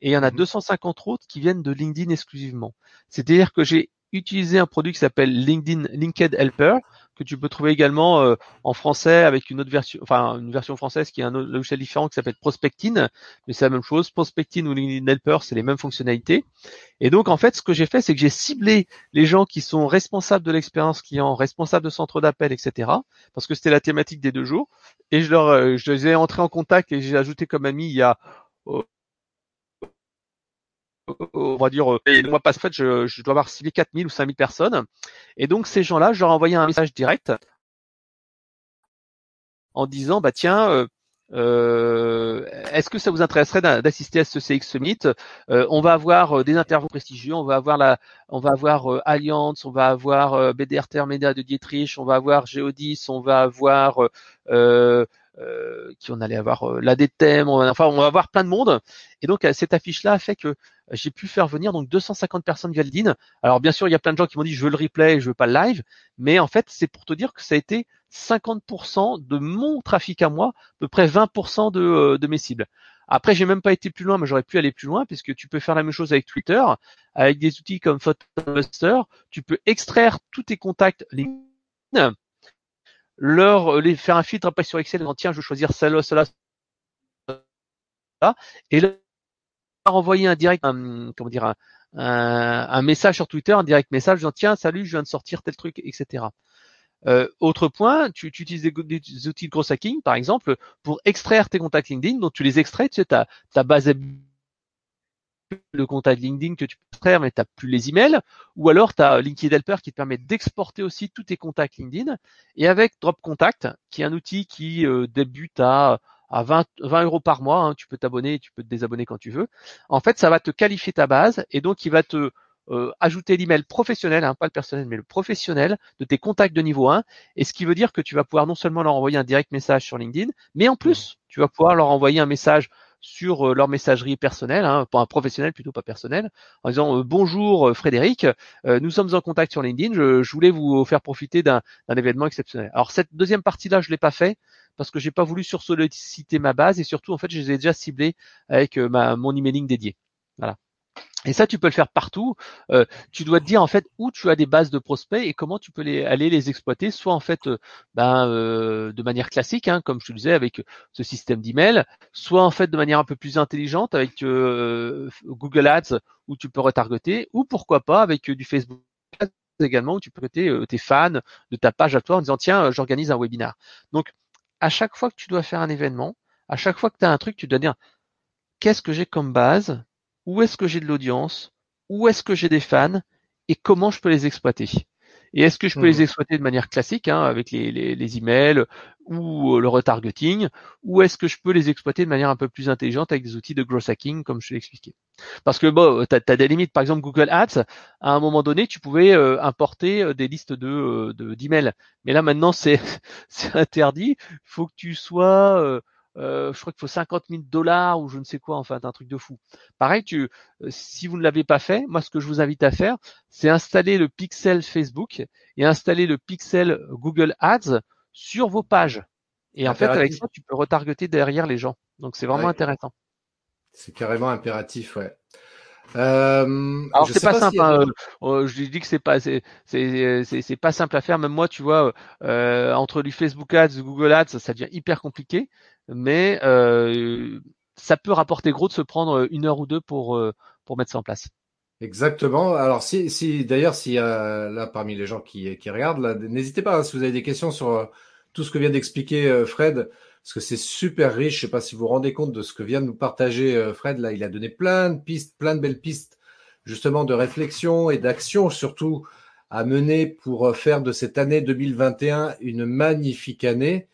et il y en a 250 mmh autres qui viennent de LinkedIn exclusivement. C'est-à-dire que j'ai utilisé un produit qui s'appelle LinkedIn Linked Helper, que tu peux trouver également euh, en français avec une autre version, enfin une version française qui est un logiciel différent qui s'appelle Prospectine, mais c'est la même chose. Prospectine ou LinkedIn Helper, c'est les mêmes fonctionnalités. Et donc en fait, ce que j'ai fait, c'est que j'ai ciblé les gens qui sont responsables de l'expérience client, responsables de centre d'appel, etc. Parce que c'était la thématique des deux jours. Et je leur, euh, je les ai entrés en contact et j'ai ajouté comme ami il y a euh, on va dire, et le mois fait, je, je dois avoir ciblé 4000 ou 5000 personnes. Et donc, ces gens-là, je leur ai envoyé un message direct en disant, bah tiens, euh, euh est-ce que ça vous intéresserait d'assister à ce CX Summit? Euh, On va avoir euh, des interviews prestigieux, on va avoir la, on va avoir Allianz, on va avoir BDR Termeda de Dietrich, on va avoir Geodis, on va avoir qui on allait avoir la thèmes, enfin on va avoir plein de monde. Et donc cette affiche-là a fait que j'ai pu faire venir donc 250 personnes via LinkedIn. Alors bien sûr, il y a plein de gens qui m'ont dit je veux le replay, je veux pas le live, mais en fait, c'est pour te dire que ça a été 50% de mon trafic à moi, à peu près 20% de, euh, de mes cibles. Après, j'ai même pas été plus loin, mais j'aurais pu aller plus loin puisque tu peux faire la même chose avec Twitter, avec des outils comme Photobuster. Tu peux extraire tous tes contacts LinkedIn, leur les faire un filtre après sur Excel, en tiens, je veux choisir celle-là, celle-là, et envoyer un direct, un, comment dire, un, message sur Twitter, un direct message, disant tiens, salut, je viens de sortir tel truc, etc. Euh, autre point, tu, tu utilises des, outils de gros hacking, par exemple, pour extraire tes contacts LinkedIn. Donc tu les extrais, tu sais, ta, ta base le contact LinkedIn que tu peux extraire, mais tu n'as plus les emails. Ou alors tu as LinkedIn Helper qui te permet d'exporter aussi tous tes contacts LinkedIn. Et avec Drop Contact, qui est un outil qui euh, débute à à 20, 20 euros par mois. Hein, tu peux t'abonner, tu peux te désabonner quand tu veux. En fait, ça va te qualifier ta base et donc il va te euh, ajouter l'email professionnel, hein, pas le personnel, mais le professionnel de tes contacts de niveau 1. Et ce qui veut dire que tu vas pouvoir non seulement leur envoyer un direct message sur LinkedIn, mais en plus, tu vas pouvoir leur envoyer un message sur euh, leur messagerie personnelle, hein, pas un professionnel plutôt pas personnel, en disant euh, bonjour Frédéric, nous sommes en contact sur LinkedIn, je, je voulais vous faire profiter d'un événement exceptionnel. Alors cette deuxième partie-là, je l'ai pas fait parce que j'ai pas voulu sursolliciter ma base et surtout en fait je les ai déjà ciblés avec euh, ma mon emailing dédié. Voilà. Et ça, tu peux le faire partout. Euh, tu dois te dire en fait où tu as des bases de prospects et comment tu peux les, aller les exploiter, soit en fait euh, ben, euh, de manière classique, hein, comme je te disais avec ce système d'email, soit en fait de manière un peu plus intelligente avec Google Ads où tu peux retargeter, ou pourquoi pas avec du Facebook également où tu peux retargeter tes fans de ta page à toi en disant tiens j'organise un webinar. Donc à chaque fois que tu dois faire un événement, à chaque fois que tu as un truc, tu dois dire qu'est-ce que j'ai comme base? Où est-ce que j'ai de l'audience, où est-ce que j'ai des fans? Et comment je peux les exploiter? Et est-ce que je peux les mmh. exploiter de manière classique, hein, avec les, les, emails ou euh, le retargeting, ou est-ce que je peux les exploiter de manière un peu plus intelligente avec des outils de growth hacking, comme je l'ai expliqué Parce que bon, tu as, des limites. Par exemple, Google Ads, à un moment donné, tu pouvais euh, importer euh, des listes de d'emails. Mais là, maintenant, c'est interdit. Il faut que tu sois euh, je crois qu'il faut 50 000 dollars ou je ne sais quoi, enfin un truc de fou. Pareil, tu, euh, si vous ne l'avez pas fait, moi ce que je vous invite à faire, c'est installer le pixel Facebook et installer le pixel Google Ads sur vos pages. Et en fait, avec ça, tu peux retargeter derrière les gens. Donc c'est vraiment intéressant. C'est carrément impératif, ouais. Euh, Alors c'est pas, simple. Hein, euh, je dis que c'est pas c'est c'est pas simple à faire. Même moi, tu vois, euh, entre du Facebook Ads, Google Ads, ça devient hyper compliqué mais euh, ça peut rapporter gros de se prendre une heure ou deux pour, euh, pour mettre ça en place. Exactement. Alors, si, si d'ailleurs, a là parmi les gens qui, qui regardent, n'hésitez pas hein, si vous avez des questions sur euh, tout ce que vient d'expliquer Fred, parce que c'est super riche. Je sais pas si vous vous rendez compte de ce que vient de nous partager Fred. Là, il a donné plein de pistes, plein de belles pistes, justement de réflexion et d'action, surtout à mener pour faire de cette année 2021 une magnifique année.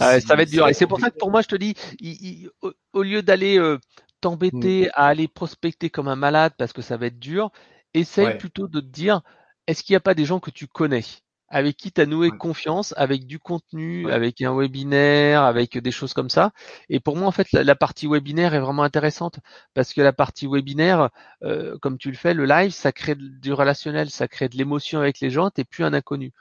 Ah ça va être dur. Et c'est pour ça que pour moi, je te dis, au, lieu d'aller euh, t'embêter mm. à aller prospecter comme un malade parce que ça va être dur, essaye plutôt de te dire, est-ce qu'il n'y a pas des gens que tu connais? Avec qui tu as noué confiance, avec du contenu, avec un webinaire, avec des choses comme ça. Et pour moi, en fait, la, partie webinaire est vraiment intéressante parce que la partie webinaire, euh, comme tu le fais, le live, ça crée du relationnel, ça crée de l'émotion avec les gens, tu plus un inconnu.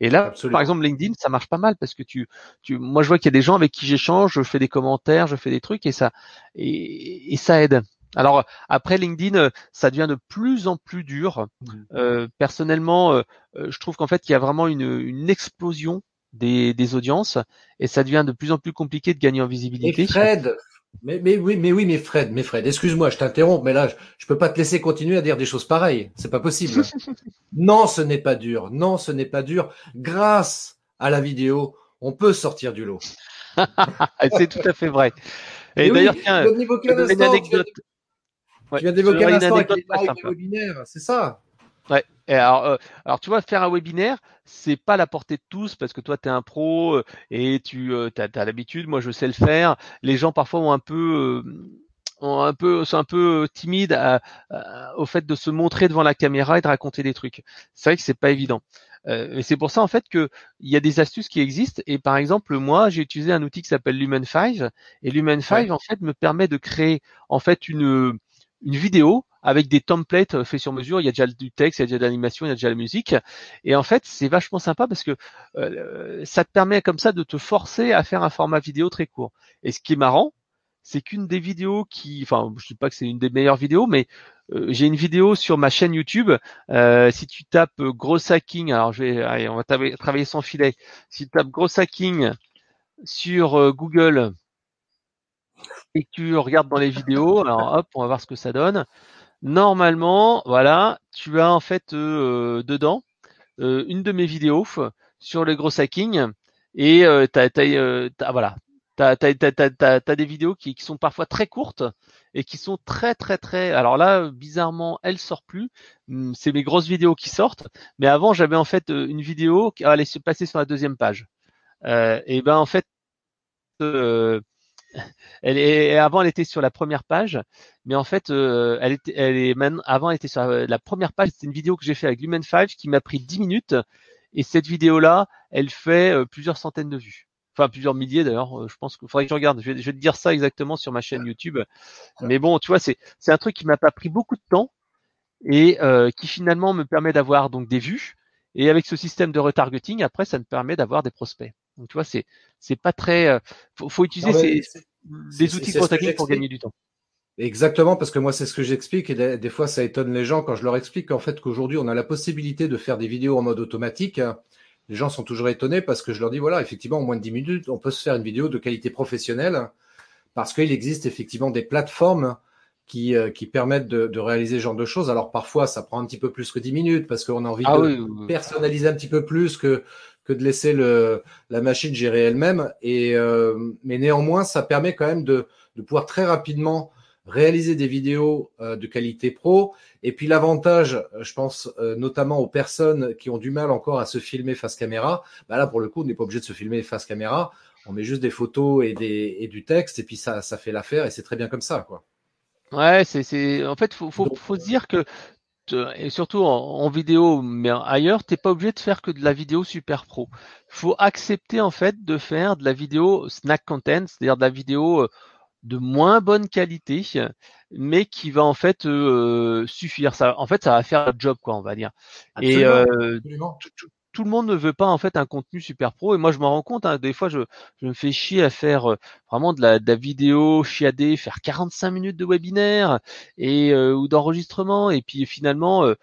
Et là, par exemple, LinkedIn, ça marche pas mal parce que tu, tu, moi, je vois qu'il y a des gens avec qui j'échange, je fais des commentaires, je fais des trucs et ça, et, ça aide. Alors après LinkedIn, ça devient de plus en plus dur. Mmh. Euh, personnellement, euh, euh, je trouve qu'en fait, il y a vraiment une, une explosion des, des, audiences et ça devient de plus en plus compliqué de gagner en visibilité. Et Fred, mais, mais oui, mais oui, mais Fred, mais Fred, excuse-moi, je t'interromps, mais là, je, je, peux pas te laisser continuer à dire des choses pareilles. C'est pas possible. non, ce n'est pas dur. Non, ce n'est pas dur. Grâce à la vidéo, on peut sortir du lot. C'est tout à fait vrai. Et, d'ailleurs, tiens, une anecdote. Tu viens d'évoquer un instant avec les webinaires, c'est ça? Ouais. Et alors, euh, alors, tu vois, faire un webinaire, c'est pas la portée de tous parce que toi, tu es un pro euh, et tu euh, as, l'habitude. Moi, je sais le faire. Les gens parfois ont un peu, ont un peu, sont un peu timides au fait de se montrer devant la caméra et de raconter des trucs. C'est vrai que c'est pas évident. Euh, c'est pour ça en fait que il y a des astuces qui existent. Et par exemple, moi, j'ai utilisé un outil qui s'appelle Lumen 5 et Lumen 5 en fait me permet de créer en fait une une vidéo avec des templates faits sur mesure. Il y a déjà du texte, il y a déjà de l'animation, il y a déjà la musique. Et en fait, c'est vachement sympa parce que euh, ça te permet comme ça de te forcer à faire un format vidéo très court. Et ce qui est marrant, c'est qu'une des vidéos qui, enfin, je dis pas que c'est une des meilleures vidéos, mais euh, j'ai une vidéo sur ma chaîne YouTube. Euh, si tu tapes gros hacking, alors je vais, on va travailler sans filet. Si tu tapes gros hacking sur Google, et tu regardes dans les vidéos, alors hop, on va voir ce que ça donne. Normalement, voilà, tu as en fait euh, dedans euh, une de mes vidéos sur le gros hacking et euh, t'as, euh, voilà, t'as, t'as, des vidéos qui, sont parfois très courtes et qui sont très très très. Alors là, bizarrement, elle sort plus. Hum, c'est mes grosses vidéos qui sortent, mais avant j'avais en fait une vidéo qui allait se passer sur la deuxième page. et ben en fait elle est, avant, elle était sur la première page, mais en fait, euh, elle était, elle est maintenant, avant, elle était sur la, première page. C'était une vidéo que j'ai fait avec Lumen 5 qui m'a pris 10 minutes. Et cette vidéo-là, elle fait euh, plusieurs centaines de vues. Enfin, plusieurs milliers d'ailleurs. Euh, je pense qu'il faudrait que je regarde. Je vais, je vais, te dire ça exactement sur ma chaîne YouTube. Mais bon, tu vois, c'est, c'est un truc qui m'a pas pris beaucoup de temps et qui finalement me permet d'avoir donc des vues. Et avec ce système de retargeting, après, ça me permet d'avoir des prospects. Donc, tu vois, c'est c'est pas très. Euh, faut, faut utiliser Non, ces, des outils techniques pour gagner du temps. Exactement, parce que moi c'est ce que j'explique et des, des fois ça étonne les gens quand je leur explique qu'en fait qu'aujourd'hui on a la possibilité de faire des vidéos en mode automatique. Les gens sont toujours étonnés parce que je leur dis voilà effectivement en moins de 10 minutes on peut se faire une vidéo de qualité professionnelle parce qu'il existe effectivement des plateformes qui, euh, qui permettent de, de réaliser ce genre de choses. Alors parfois ça prend un petit peu plus que 10 minutes parce qu'on a envie Ah de oui, oui, oui. personnaliser un petit peu plus que que de laisser le, la machine gérer elle-même. Et euh, mais néanmoins, ça permet quand même de, de pouvoir très rapidement réaliser des vidéos euh, de qualité pro. Et puis l'avantage, je pense euh, notamment aux personnes qui ont du mal encore à se filmer face caméra. Bah là, pour le coup, on n'est pas obligé de se filmer face caméra. On met juste des photos et, des, et du texte, et puis ça, ça fait l'affaire, et c'est très bien comme ça, quoi. Ouais, c'est c'est. En fait, faut faut faut se dire que et surtout en, en vidéo, mais ailleurs, t'es pas obligé de faire que de la vidéo super pro. Faut accepter en fait de faire de la vidéo snack content, c'est-à-dire de la vidéo euh, de moins bonne qualité, mais qui va en fait euh, suffire. Ça, en fait, ça va faire le job, quoi, on va dire. Et absolument, euh, absolument. tout, tout- tout le monde ne veut pas en fait un contenu super pro et moi je m'en rends compte hein, des fois je, me fais chier à faire euh, vraiment de la, de la vidéo chiadée faire 45 minutes de webinaire et euh, ou d'enregistrement et puis finalement euh,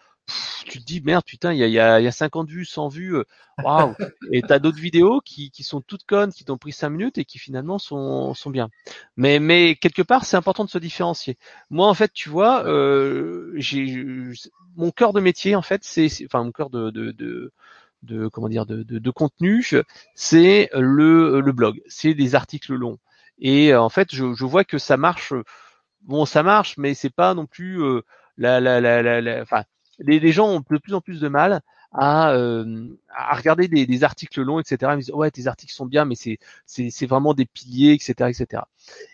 tu te dis merde putain il y a, y, a, y a 50 vues 100 vues waouh. Et t'as d'autres vidéos qui, sont toutes connes qui t'ont pris 5 minutes et qui finalement sont, sont bien. Mais quelque part c'est important de se différencier. Moi en fait tu vois j'ai mon cœur de métier en fait c'est enfin mon cœur de de comment dire de, de, de contenu, c'est le, le blog, c'est des articles longs. Et euh, en fait, je, je vois que ça marche. Bon, ça marche, mais c'est pas non plus euh, la, la, la, la, la- enfin, les, les gens ont de plus en plus de mal à, euh, à regarder des, des articles longs, etc. Ils disent ouais, tes articles sont bien, mais c'est c'est c'est vraiment des piliers, etc., etc.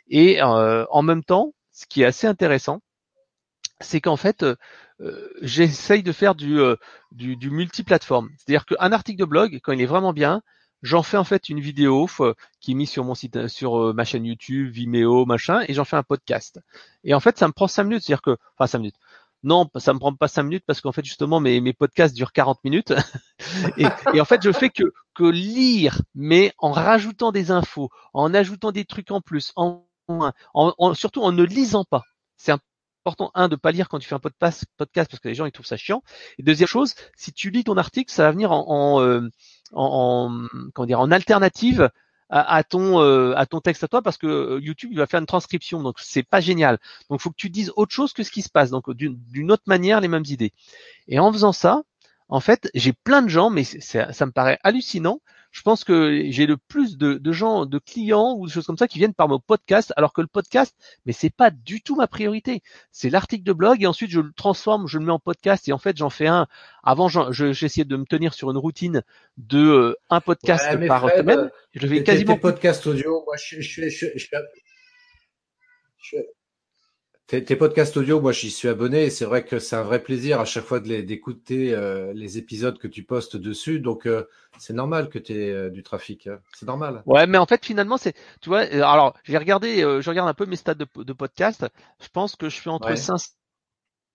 Et euh, en même temps, ce qui est assez intéressant, c'est qu'en fait, euh, euh, j'essaye de faire du, euh, du, du. C'est-à-dire qu'un article de blog, quand il est vraiment bien, j'en fais en fait une vidéo euh, qui est mise sur mon site, sur euh, ma chaîne YouTube, Vimeo, machin, et j'en fais un podcast. Et en fait, ça me prend cinq minutes, c'est-à-dire que, enfin cinq minutes. Non, ça me prend pas cinq minutes parce qu'en fait justement mes, mes podcasts durent 40 minutes et, et en fait je fais que que lire, mais en rajoutant des infos, en ajoutant des trucs en plus, en, en, surtout en ne lisant pas. C'est important un de pas lire quand tu fais un podcast, parce que les gens ils trouvent ça chiant. Et deuxième chose, si tu lis ton article, ça va venir en, en, euh, dire en alternative à, ton euh, à ton texte à toi parce que euh, YouTube il va faire une transcription donc c'est pas génial. Donc faut que tu dises autre chose que ce qui se passe donc d'une autre manière les mêmes idées. Et en faisant ça, en fait, j'ai plein de gens, mais ça me paraît hallucinant. Je pense que j'ai le plus de, de gens, de clients ou des choses comme ça qui viennent par mon podcast, alors que le podcast, mais c'est pas du tout ma priorité. C'est l'article de blog et ensuite je le transforme, je le mets en podcast et en fait j'en fais un. Avant, j'essayais de me tenir sur une routine de euh, un podcast Ouais, par Fred, semaine. Je le fais quasiment tes podcasts audio, moi, je, je, je, je, je, je- tes, tes podcasts audio, moi, j'y suis abonné et c'est vrai que c'est un vrai plaisir à chaque fois de les- d'écouter euh, les épisodes que tu postes dessus. Donc, euh, c'est normal que tu aies du trafic. hein. C'est normal. Ouais, mais en fait, finalement, c'est, tu vois, euh, alors, j'ai regardé, euh, je regarde un peu mes stats de, de podcast. Je pense que je fais entre Ouais. 500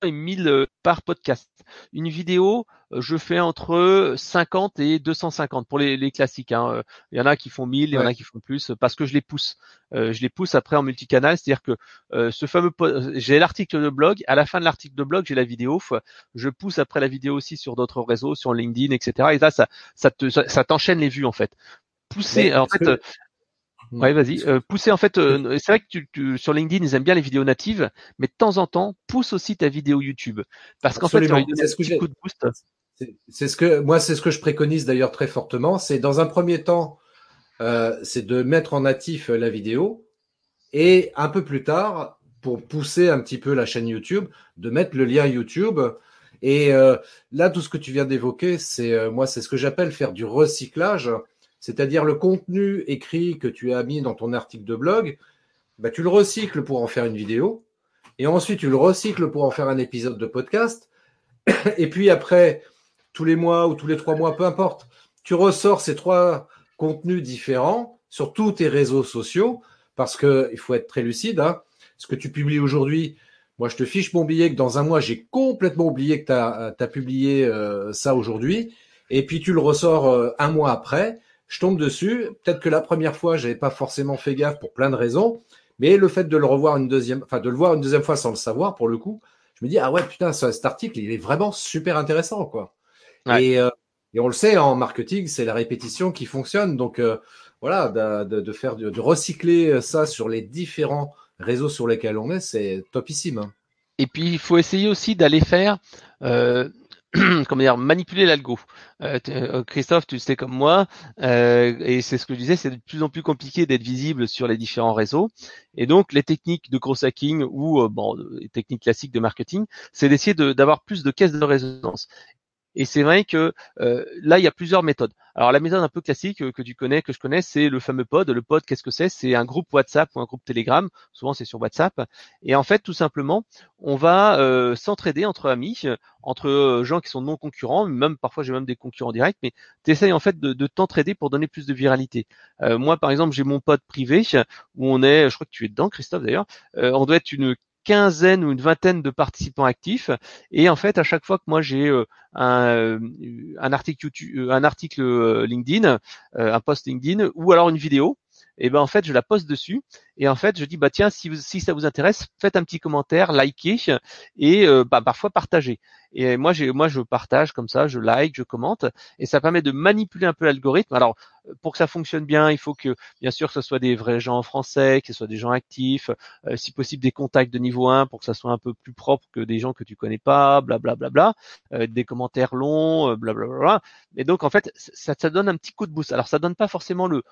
et 1000 euh, par podcast. Une vidéo, euh, je fais entre 50 et 250 pour les, les classiques. hein. Euh, Il y en a qui font 1000, il y en a qui font plus euh, parce que je les pousse. Euh, je les pousse après en multicanal, c'est-à-dire que euh, ce fameux, j'ai l'article de blog. À la fin de l'article de blog, j'ai la vidéo. Je pousse après la vidéo aussi sur d'autres réseaux, sur LinkedIn, etc. Et là, ça, ça te, ça, t'enchaîne les vues en fait. Pousser, en fait. que- euh, Ouais, vas-y. Euh, pousser en fait, euh, c'est vrai que tu, tu- sur LinkedIn ils aiment bien les vidéos natives, mais de temps en temps pousse aussi ta vidéo YouTube parce qu'en fait ça lui C'est un ce que petit j'ai- coup de boost. C'est c'est ce que moi, c'est ce que je préconise d'ailleurs très fortement. C'est dans un premier temps, euh, c'est de mettre en natif la vidéo et un peu plus tard, pour pousser un petit peu la chaîne YouTube, de mettre le lien YouTube. Et euh, là, tout ce que tu viens d'évoquer, c'est euh, moi, c'est ce que j'appelle faire du recyclage, c'est-à-dire le contenu écrit que tu as mis dans ton article de blog, bah, tu le recycles pour en faire une vidéo, et ensuite tu le recycles pour en faire un épisode de podcast. Et puis après, tous les mois ou tous les trois mois, peu importe, tu ressors ces trois contenus différents sur tous tes réseaux sociaux parce que il faut être très lucide. Hein. Ce que tu publies aujourd'hui, moi je te fiche mon billet que dans un mois j'ai complètement oublié que tu as, publié euh, ça aujourd'hui. Et puis tu le ressors euh, un mois après. Je tombe dessus. Peut-être que la première fois, j'avais pas forcément fait gaffe pour plein de raisons, mais le fait de le revoir une deuxième, enfin de le voir une deuxième fois sans le savoir, pour le coup, je me dis ah ouais putain, cet article il est vraiment super intéressant quoi. Et, euh, et, on le sait en marketing, c'est la répétition qui fonctionne. Donc euh, voilà, de, de, faire de, recycler ça sur les différents réseaux sur lesquels on est, c'est topissime. Hein. Et puis il faut essayer aussi d'aller faire euh, comment dire, manipuler l'algo. Euh, euh, Christophe, tu sais comme moi, euh, et c'est ce que je disais, c'est de plus en plus compliqué d'être visible sur les différents réseaux. Et donc, les techniques de gros hacking ou bon, les techniques classiques de marketing, c'est d'essayer d'avoir plus de caisses de résonance. Et c'est vrai que euh, là, il y a plusieurs méthodes. Alors la méthode un peu classique euh, que tu connais, que je connais, c'est le fameux pod. Le pod, qu'est-ce que c'est? C'est un groupe WhatsApp ou un groupe Telegram. Souvent, c'est sur WhatsApp. Et en fait, tout simplement, on va euh, s'entraider entre amis, entre gens qui sont non concurrents. Même parfois, j'ai même des concurrents directs. Mais tu essayes en fait de, de t'entraider pour donner plus de viralité. moi, par exemple, j'ai mon pod privé où on est, je crois que tu es dedans, Christophe d'ailleurs. on doit être une quinzaine ou une vingtaine de participants actifs. Et en fait, à chaque fois que moi j'ai euh, un, euh, un, article euh, un article LinkedIn, un post LinkedIn ou alors une vidéo, et ben en fait je la poste dessus. Et en fait je dis bah tiens si, si ça vous intéresse faites un petit commentaire likez et euh, bah, parfois partagez. Et moi j'ai moi je partage comme ça je like je commente et ça permet de manipuler un peu l'algorithme. Alors pour que ça fonctionne bien il faut que bien sûr que ce soit des vrais gens français que ce soit des gens actifs euh, si possible des contacts de niveau 1 pour que ça soit un peu plus propre que des gens que tu connais pas blablabla bla, bla, bla, euh, des commentaires longs blablabla et donc en fait ça, ça donne un petit coup de boost. Alors ça donne pas forcément le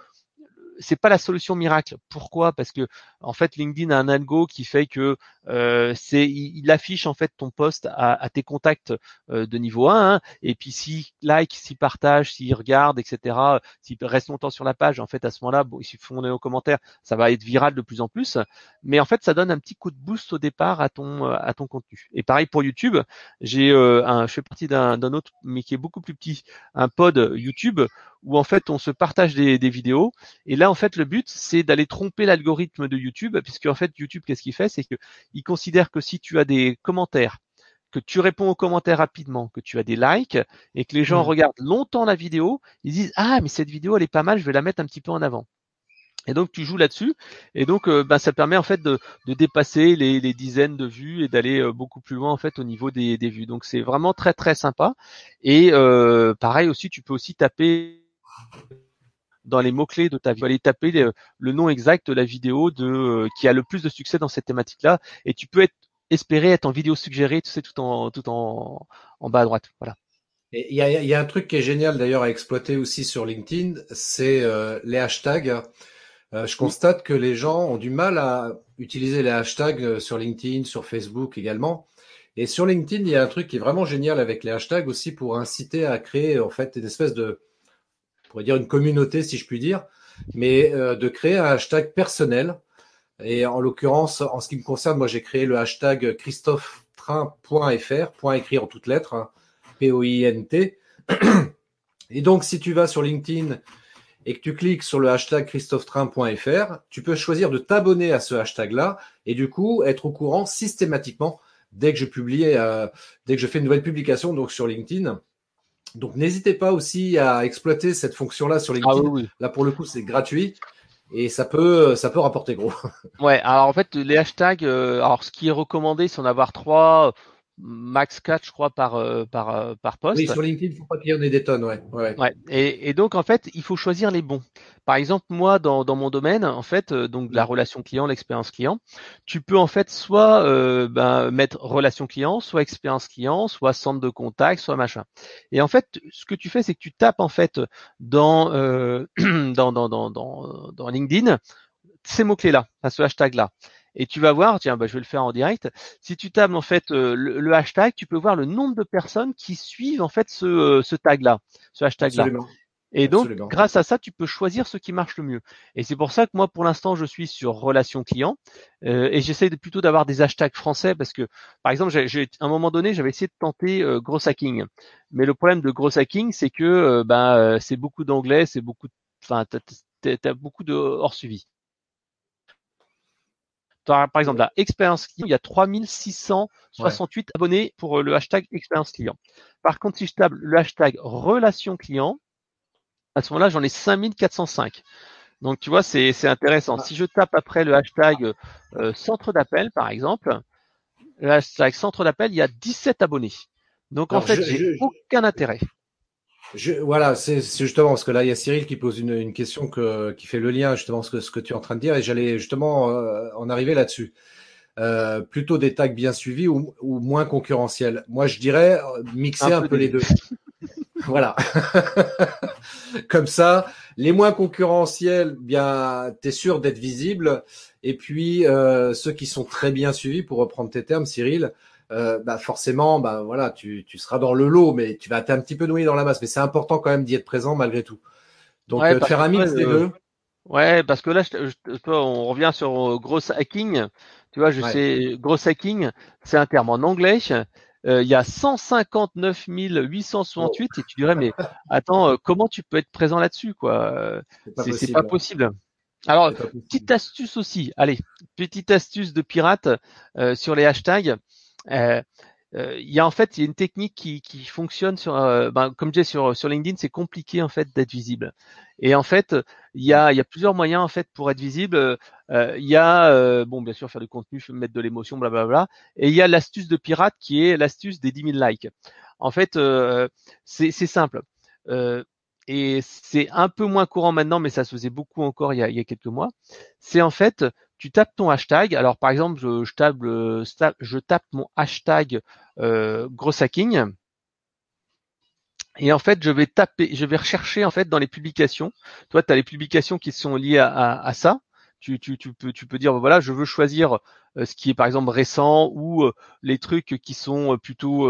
c'est pas la solution miracle. Pourquoi? Parce que en fait, LinkedIn a un algo qui fait que euh, c'est il, affiche en fait ton post à, tes contacts euh, de niveau 1 hein, et puis s'il like, s'il partage, s'il regarde, etc. S'il reste longtemps sur la page, en fait à ce moment-là, bon, s'ils font des commentaires, ça va être viral de plus en plus. Mais en fait, ça donne un petit coup de boost au départ à ton euh, à ton contenu. Et pareil pour YouTube, j'ai un, je fais partie d'un autre mais qui est beaucoup plus petit, un pod YouTube où en fait on se partage des, des vidéos et là en fait le but c'est d'aller tromper l'algorithme de YouTube puisque en fait YouTube qu'est-ce qu'il fait? C'est que il considère que si tu as des commentaires que tu réponds aux commentaires rapidement, que tu as des likes et que les gens mmh. regardent longtemps la vidéo, ils disent ah mais cette vidéo elle est pas mal, je vais la mettre un petit peu en avant. Et donc tu joues là-dessus, et donc euh, ben, ça permet en fait de, dépasser les, dizaines de vues et d'aller euh, beaucoup plus loin en fait au niveau des, vues. Donc c'est vraiment très très sympa. Et euh, pareil aussi, tu peux aussi taper dans les mots-clés de ta vidéo, aller taper le, nom exact de la vidéo de euh, qui a le plus de succès dans cette thématique-là, et tu peux être, espérer être en vidéo suggérée, tu sais, tout en tout en, en bas à droite. Voilà. Il y a, y a, un truc qui est génial d'ailleurs à exploiter aussi sur LinkedIn, c'est euh, les hashtags. Euh, je constate que les gens ont du mal à utiliser les hashtags sur LinkedIn, sur Facebook également. Et sur LinkedIn, il y a un truc qui est vraiment génial avec les hashtags aussi pour inciter à créer en fait une espèce de pourrait dire une communauté, si je puis dire, mais euh, de créer un hashtag personnel. Et en l'occurrence, en ce qui me concerne, moi, j'ai créé le hashtag christophetrain.fr, point écrit en toutes lettres, hein, P-O-I-N-T. Et donc, si tu vas sur LinkedIn et que tu cliques sur le hashtag christophetrain.fr, tu peux choisir de t'abonner à ce hashtag-là et du coup être au courant systématiquement dès que je publie, euh, dès que je fais une nouvelle publication donc sur LinkedIn. Donc n'hésitez pas aussi à exploiter cette fonction-là sur LinkedIn. Ah Là pour le coup c'est gratuit et ça peut ça peut rapporter gros. Ouais, alors en fait les hashtags, euh, alors ce qui est recommandé c'est d'en avoir trois max 4 je crois par euh, par euh, par poste. Oui, sur LinkedIn, il faut pas qu'il y en ait des tonnes, ouais. ouais. ouais. Et, et, donc en fait, il faut choisir les bons. Par exemple, moi dans, dans mon domaine, en fait, euh, donc la relation client, l'expérience client, tu peux en fait soit euh, ben, mettre relation client, soit expérience client, soit centre de contact, soit machin. Et en fait, ce que tu fais, c'est que tu tapes en fait dans euh, dans, dans, dans, dans dans LinkedIn ces mots clés là, ce hashtag là et tu vas voir, tiens, bah, je vais le faire en direct. Si tu tapes en fait euh, le, hashtag, tu peux voir le nombre de personnes qui suivent en fait ce, euh, ce tag-là, ce hashtag-là. Et donc, grâce à ça, tu peux choisir ce qui marche le mieux. Et c'est pour ça que moi, pour l'instant, je suis sur relation client euh, et j'essaie de, plutôt d'avoir des hashtags français parce que, par exemple, j'ai, à un moment donné, j'avais essayé de tenter euh, gros hacking, mais le problème de gros hacking, c'est que ben c'est beaucoup d'anglais, c'est beaucoup, enfin, t'as, t'as beaucoup de hors suivi par exemple, la expérience client, il y a 3668 abonnés pour euh, le hashtag expérience client. Par contre, si je table le hashtag relation client, à ce moment-là, j'en ai 5405. Donc tu vois, c'est intéressant. Si je tape après le hashtag euh, centre d'appel, par exemple, le hashtag centre d'appel, il y a 17 abonnés. Donc en fait, j'ai aucun intérêt. Je, voilà, c'est justement parce que là, il y a Cyril qui pose une, une question que, qui fait le lien justement ce que, ce que tu es en train de dire et j'allais justement euh, en arriver là-dessus. Euh, plutôt des tags bien suivis ou, ou, moins concurrentiels? Moi, je dirais euh, mixer un, peu, les deux. voilà. Comme ça, les moins concurrentiels, bien, t'es sûr d'être visible. Et puis euh, ceux qui sont très bien suivis, pour reprendre tes termes, Cyril, euh, bah forcément, bah voilà, tu, tu seras dans le lot, mais tu vas être un petit peu noyé dans la masse. Mais c'est important quand même d'y être présent malgré tout. Donc euh, faire un mix des deux. Ouais, parce que là, je, on revient sur gros hacking. Tu vois, je sais, gros hacking, c'est un terme en anglais. il y a 159 868 et tu dirais mais attends comment tu peux être présent là-dessus quoi? C'est pas, possible alors petite astuce aussi allez petite astuce de pirate sur les hashtags euh, euh, il y a en fait il y a une technique qui, qui fonctionne sur euh, ben, comme dis sur sur LinkedIn c'est compliqué en fait d'être visible. Et en fait il y a y a plusieurs moyens en fait pour être visible. Il y a bon bien sûr faire du contenu mettre de l'émotion blablabla. Et il y a l'astuce de pirate qui est l'astuce des 10 000 likes. En fait c'est simple. Et c'est un peu moins courant maintenant, mais ça se faisait beaucoup encore il y a, il y a quelques mois. C'est en fait, tu tapes ton hashtag. Alors par exemple, je, je, tape, mon hashtag euh, gros hacking. Et en fait, je vais taper, je vais rechercher en fait dans les publications. Toi, tu as les publications qui sont liées à, ça tu, peux, dire voilà, je veux choisir euh, ce qui est par exemple récent ou euh, les trucs qui sont euh, plutôt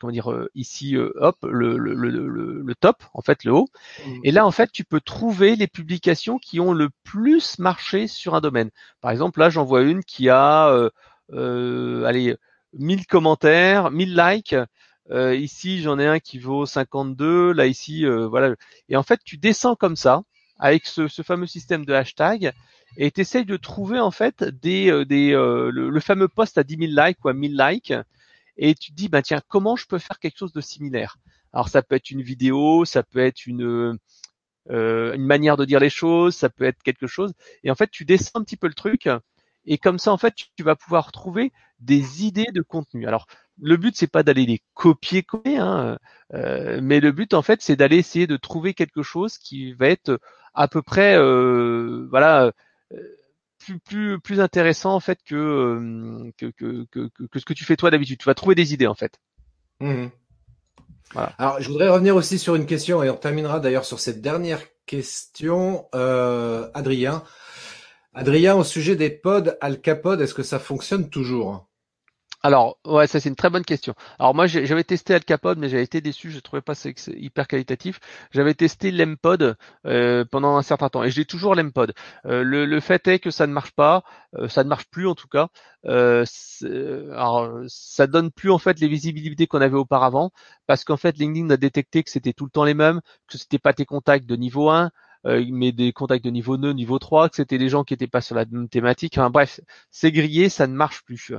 comment dire ici hop le, le, le, le, top en fait le haut. Mmh. Et là en fait tu peux trouver les publications qui ont le plus marché sur un domaine. Par exemple là j'en vois une qui a allez 1000 commentaires, 1000 likes. ici, j'en ai un qui vaut 52. Là, ici, voilà. Et en fait, tu descends comme ça avec ce, ce, fameux système de hashtag et tu essayes de trouver en fait des, euh, des euh, le, fameux post à 10 000 likes ou à 1000 likes et tu te dis bah tiens comment je peux faire quelque chose de similaire? Alors ça peut être une vidéo ça peut être une euh, une manière de dire les choses ça peut être quelque chose et en fait tu descends un petit peu le truc et comme ça en fait tu, vas pouvoir trouver des idées de contenu. Alors le but c'est pas d'aller les copier coller hein, mais le but en fait c'est d'aller essayer de trouver quelque chose qui va être à peu près voilà plus, plus, plus intéressant en fait que, que, que, que, que ce que tu fais toi d'habitude. Tu vas trouver des idées en fait. Mmh. Voilà. Alors, je voudrais revenir aussi sur une question et on terminera d'ailleurs sur cette dernière question, euh, Adrien. Adrien, au sujet des pods Alcapod, est-ce que ça fonctionne toujours? Alors, ouais, ça c'est une très bonne question. Alors moi, j'avais testé Alcapod, mais j'avais été déçu, je trouvais pas ça hyper qualitatif. J'avais testé l'Empod euh, pendant un certain temps, et j'ai toujours l'Empod. Euh, le, fait est que ça ne marche pas, euh, ça ne marche plus en tout cas. Euh, alors, ça donne plus en fait les visibilités qu'on avait auparavant, parce qu'en fait, LinkedIn a détecté que c'était tout le temps les mêmes, que c'était pas tes contacts de niveau 1, mais des contacts de niveau 2, niveau 3, que c'était des gens qui étaient pas sur la même thématique. Enfin bref, c'est grillé, ça ne marche plus.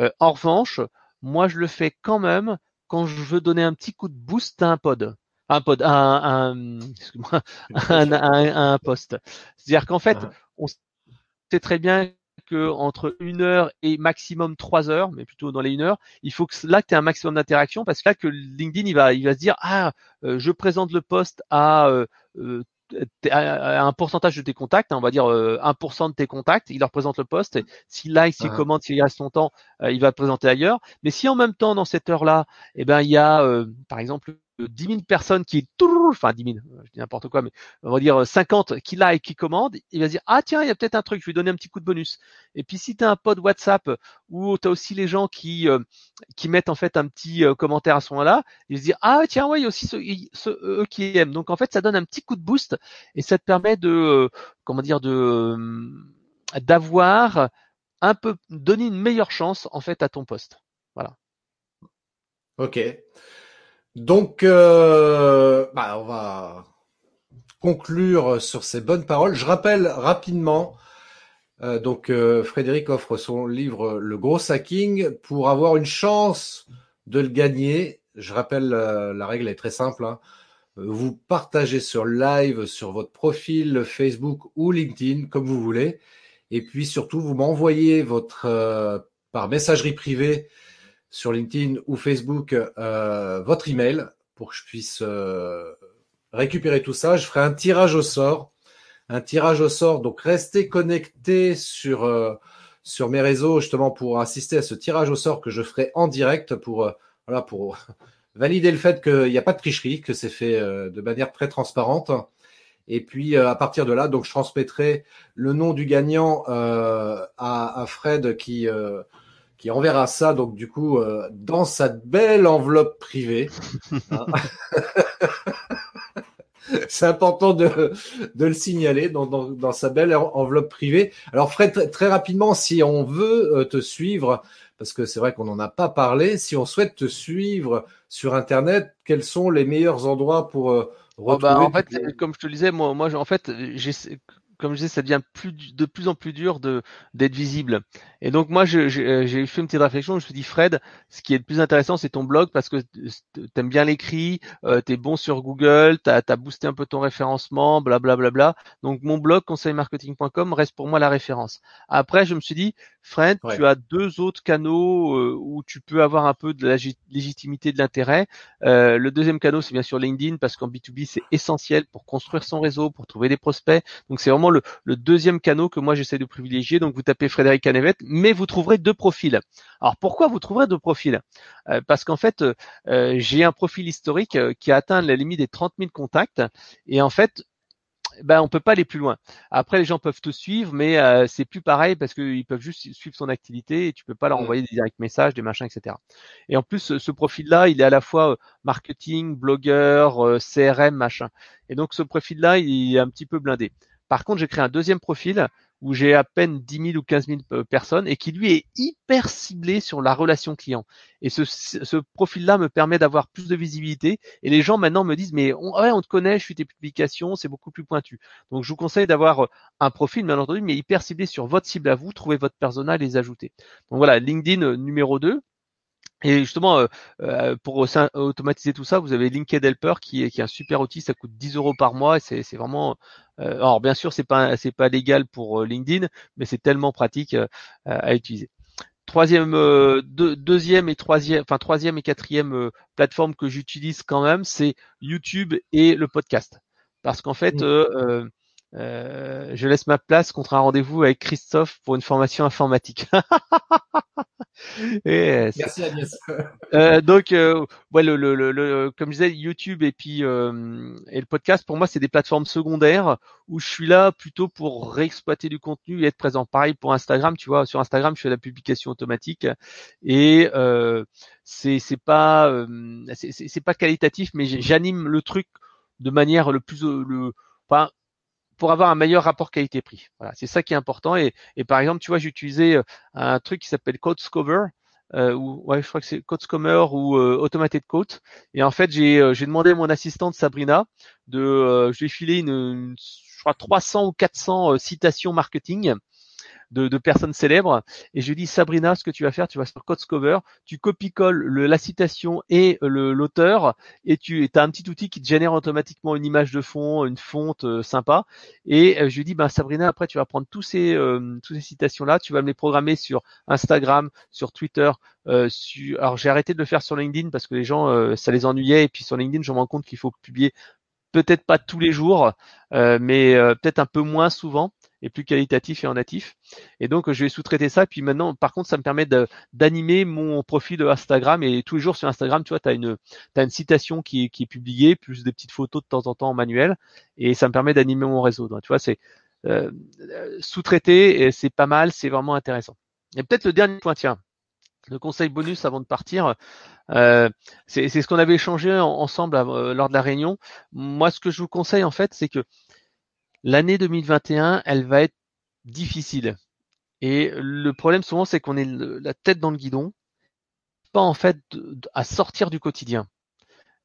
Euh, en revanche, moi je le fais quand même quand je veux donner un petit coup de boost à un pod un pod, un, un, un, un, un poste. C'est-à-dire qu'en fait, ah. on sait très bien que entre une heure et maximum trois heures, mais plutôt dans les une heure, il faut que là que tu aies un maximum d'interaction parce que là que LinkedIn il va il va se dire ah euh, je présente le poste à euh, un pourcentage de tes contacts, hein, on va dire 1% euh, de tes contacts, il leur présente le poste. S'il like, s'il ah. commente, s'il reste longtemps, euh, il va le présenter ailleurs. Mais si en même temps, dans cette heure-là, eh ben, il y a, euh, par exemple, 10 000 personnes qui, enfin 10 000, je dis n'importe quoi, mais on va dire 50 qui like, qui commandent, il va se dire ah tiens il y a peut-être un truc, je vais donner un petit coup de bonus. Et puis si tu as un pod WhatsApp où tu as aussi les gens qui qui mettent en fait un petit commentaire à ce moment-là, ils se disent ah tiens ouais il y a aussi ceux, eux qui aiment. Donc en fait ça donne un petit coup de boost et ça te permet de comment dire de d'avoir un peu donner une meilleure chance en fait à ton poste. Voilà. Ok. Donc, euh, bah, on va conclure sur ces bonnes paroles. Je rappelle rapidement, euh, donc euh, Frédéric offre son livre Le Gros Hacking pour avoir une chance de le gagner. Je rappelle, la règle est très simple. Hein. vous partagez sur live, sur votre profil Facebook ou LinkedIn, comme vous voulez. Et puis surtout, vous m'envoyez votre par messagerie privée sur LinkedIn ou Facebook euh, votre email pour que je puisse euh, récupérer tout ça. Je ferai un tirage au sort, un tirage au sort. Donc restez connectés sur sur mes réseaux justement pour assister à ce tirage au sort que je ferai en direct pour voilà pour valider le fait qu'il n'y a pas de tricherie, que c'est fait euh, de manière très transparente. Et puis euh, à partir de là, donc je transmettrai le nom du gagnant euh, à, à, Fred qui qui enverra ça donc du coup dans sa belle enveloppe privée. c'est important de, de le signaler dans, dans, dans, sa belle enveloppe privée. Alors Fred, très rapidement, si on veut te suivre, parce que c'est vrai qu'on n'en a pas parlé. Si on souhaite te suivre sur Internet, quels sont les meilleurs endroits pour euh, retrouver oh bah, En fait, comme je te le disais, moi, moi en fait, comme je disais, ça devient plus, de plus en plus dur de d'être visible. Et donc moi, j'ai fait une petite réflexion. Je me suis dit, Fred, ce qui est le plus intéressant, c'est ton blog parce que t'aimes bien l'écrit, euh, t'es bon sur Google, t'as as boosté un peu ton référencement, blablabla. Bla, bla, bla. Donc mon blog conseilmarketing.com reste pour moi la référence. Après, je me suis dit, Fred, tu as deux autres canaux euh, où tu peux avoir un peu de la légitimité, de l'intérêt. Euh, le deuxième canal, c'est bien sûr LinkedIn parce qu'en B2B, c'est essentiel pour construire son réseau, pour trouver des prospects. Donc c'est vraiment le, deuxième canal que moi j'essaie de privilégier. Donc vous tapez Frédéric Canevet, mais vous trouverez deux profils. Alors pourquoi vous trouverez deux profils? Euh, Parce qu'en fait, j'ai un profil historique qui a atteint la limite des 30 000 contacts et en fait, ben on peut pas aller plus loin. Après, les gens peuvent te suivre, mais euh, c'est plus pareil parce qu'ils peuvent juste suivre ton activité et tu peux pas leur envoyer des direct messages, des machins, etc. Et en plus, ce, profil-là, il est à la fois euh, marketing, blogueur, euh, CRM, machin. Et donc, ce profil-là, il est un petit peu blindé. Par contre, j'ai créé un deuxième profil où j'ai à peine 10 000 ou 15 000 euh, personnes et qui lui est hyper ciblé sur la relation client. Et ce, profil-là me permet d'avoir plus de visibilité et les gens maintenant me disent mais on, ouais, on te connaît, je suis tes publications, c'est beaucoup plus pointu. Donc je vous conseille d'avoir euh, un profil bien entendu mais hyper ciblé sur votre cible à vous, trouver votre persona et les ajouter. Donc voilà, LinkedIn euh, numéro 2. Et justement, euh, euh, pour automatiser tout ça, vous avez Linked Helper qui est, qui est un super outil, ça coûte 10 euros par mois c'est vraiment. Euh, alors bien sûr, c'est pas c'est pas légal pour LinkedIn, mais c'est tellement pratique à utiliser. Troisième, deuxième et troisième, enfin troisième et quatrième plateforme que j'utilise quand même, c'est YouTube et le podcast, parce qu'en fait, mmh. Euh, je laisse ma place contre un rendez-vous avec Christophe pour une formation informatique. et, Merci Agnès. Euh, donc, euh, ouais, le, le, le, comme je disais, YouTube et puis euh, et le podcast, pour moi, c'est des plateformes secondaires où je suis là plutôt pour réexploiter du contenu et être présent. Pareil pour Instagram, tu vois, sur Instagram, je fais la publication automatique et euh, c'est c'est pas euh, c'est pas qualitatif, mais j'anime le truc de manière le plus le enfin pour avoir un meilleur rapport qualité-prix. Voilà, c'est ça qui est important. Et, et par exemple, tu vois, j'ai utilisé euh, un truc qui s'appelle CodeScover. Euh, ou ouais, je crois que c'est CodeScover ou euh, Automated Code. Et en fait, j'ai euh, j'ai demandé à mon assistante Sabrina de, je lui ai filé une, une, je crois 300 ou 400 citations marketing de, personnes célèbres. Et je dis Sabrina, ce que tu vas faire, tu vas sur CodeScover, tu copies-colles la citation et l'auteur, et tu as un petit outil qui te génère automatiquement une image de fond, une fonte euh, sympa. Et euh, je lui dis, bah, Sabrina, après tu vas prendre tous ces, euh, toutes ces citations-là, tu vas me les programmer sur Instagram, sur Twitter. sur... Alors j'ai arrêté de le faire sur LinkedIn parce que les gens, ça les ennuyait. Et puis sur LinkedIn, je me rends compte qu'il faut publier peut-être pas tous les jours, mais peut-être un peu moins souvent et plus qualitatif et en natif. Et donc, je vais sous-traiter ça. Puis maintenant, par contre, ça me permet d'animer mon profil de Instagram. Et tous les jours sur Instagram, tu vois, tu as une, as une citation qui est, publiée, plus des petites photos de temps en temps en manuel. Et ça me permet d'animer mon réseau. Tu vois, c'est euh, sous-traité et c'est pas mal, c'est vraiment intéressant. Et peut-être le dernier point, tiens, le conseil bonus avant de partir, euh, c'est ce qu'on avait échangé ensemble euh, lors de la réunion. Moi, ce que je vous conseille en fait, c'est que l'année 2021, elle va être difficile. Et le problème souvent, c'est qu'on est la tête dans le guidon, pas en fait à sortir du quotidien.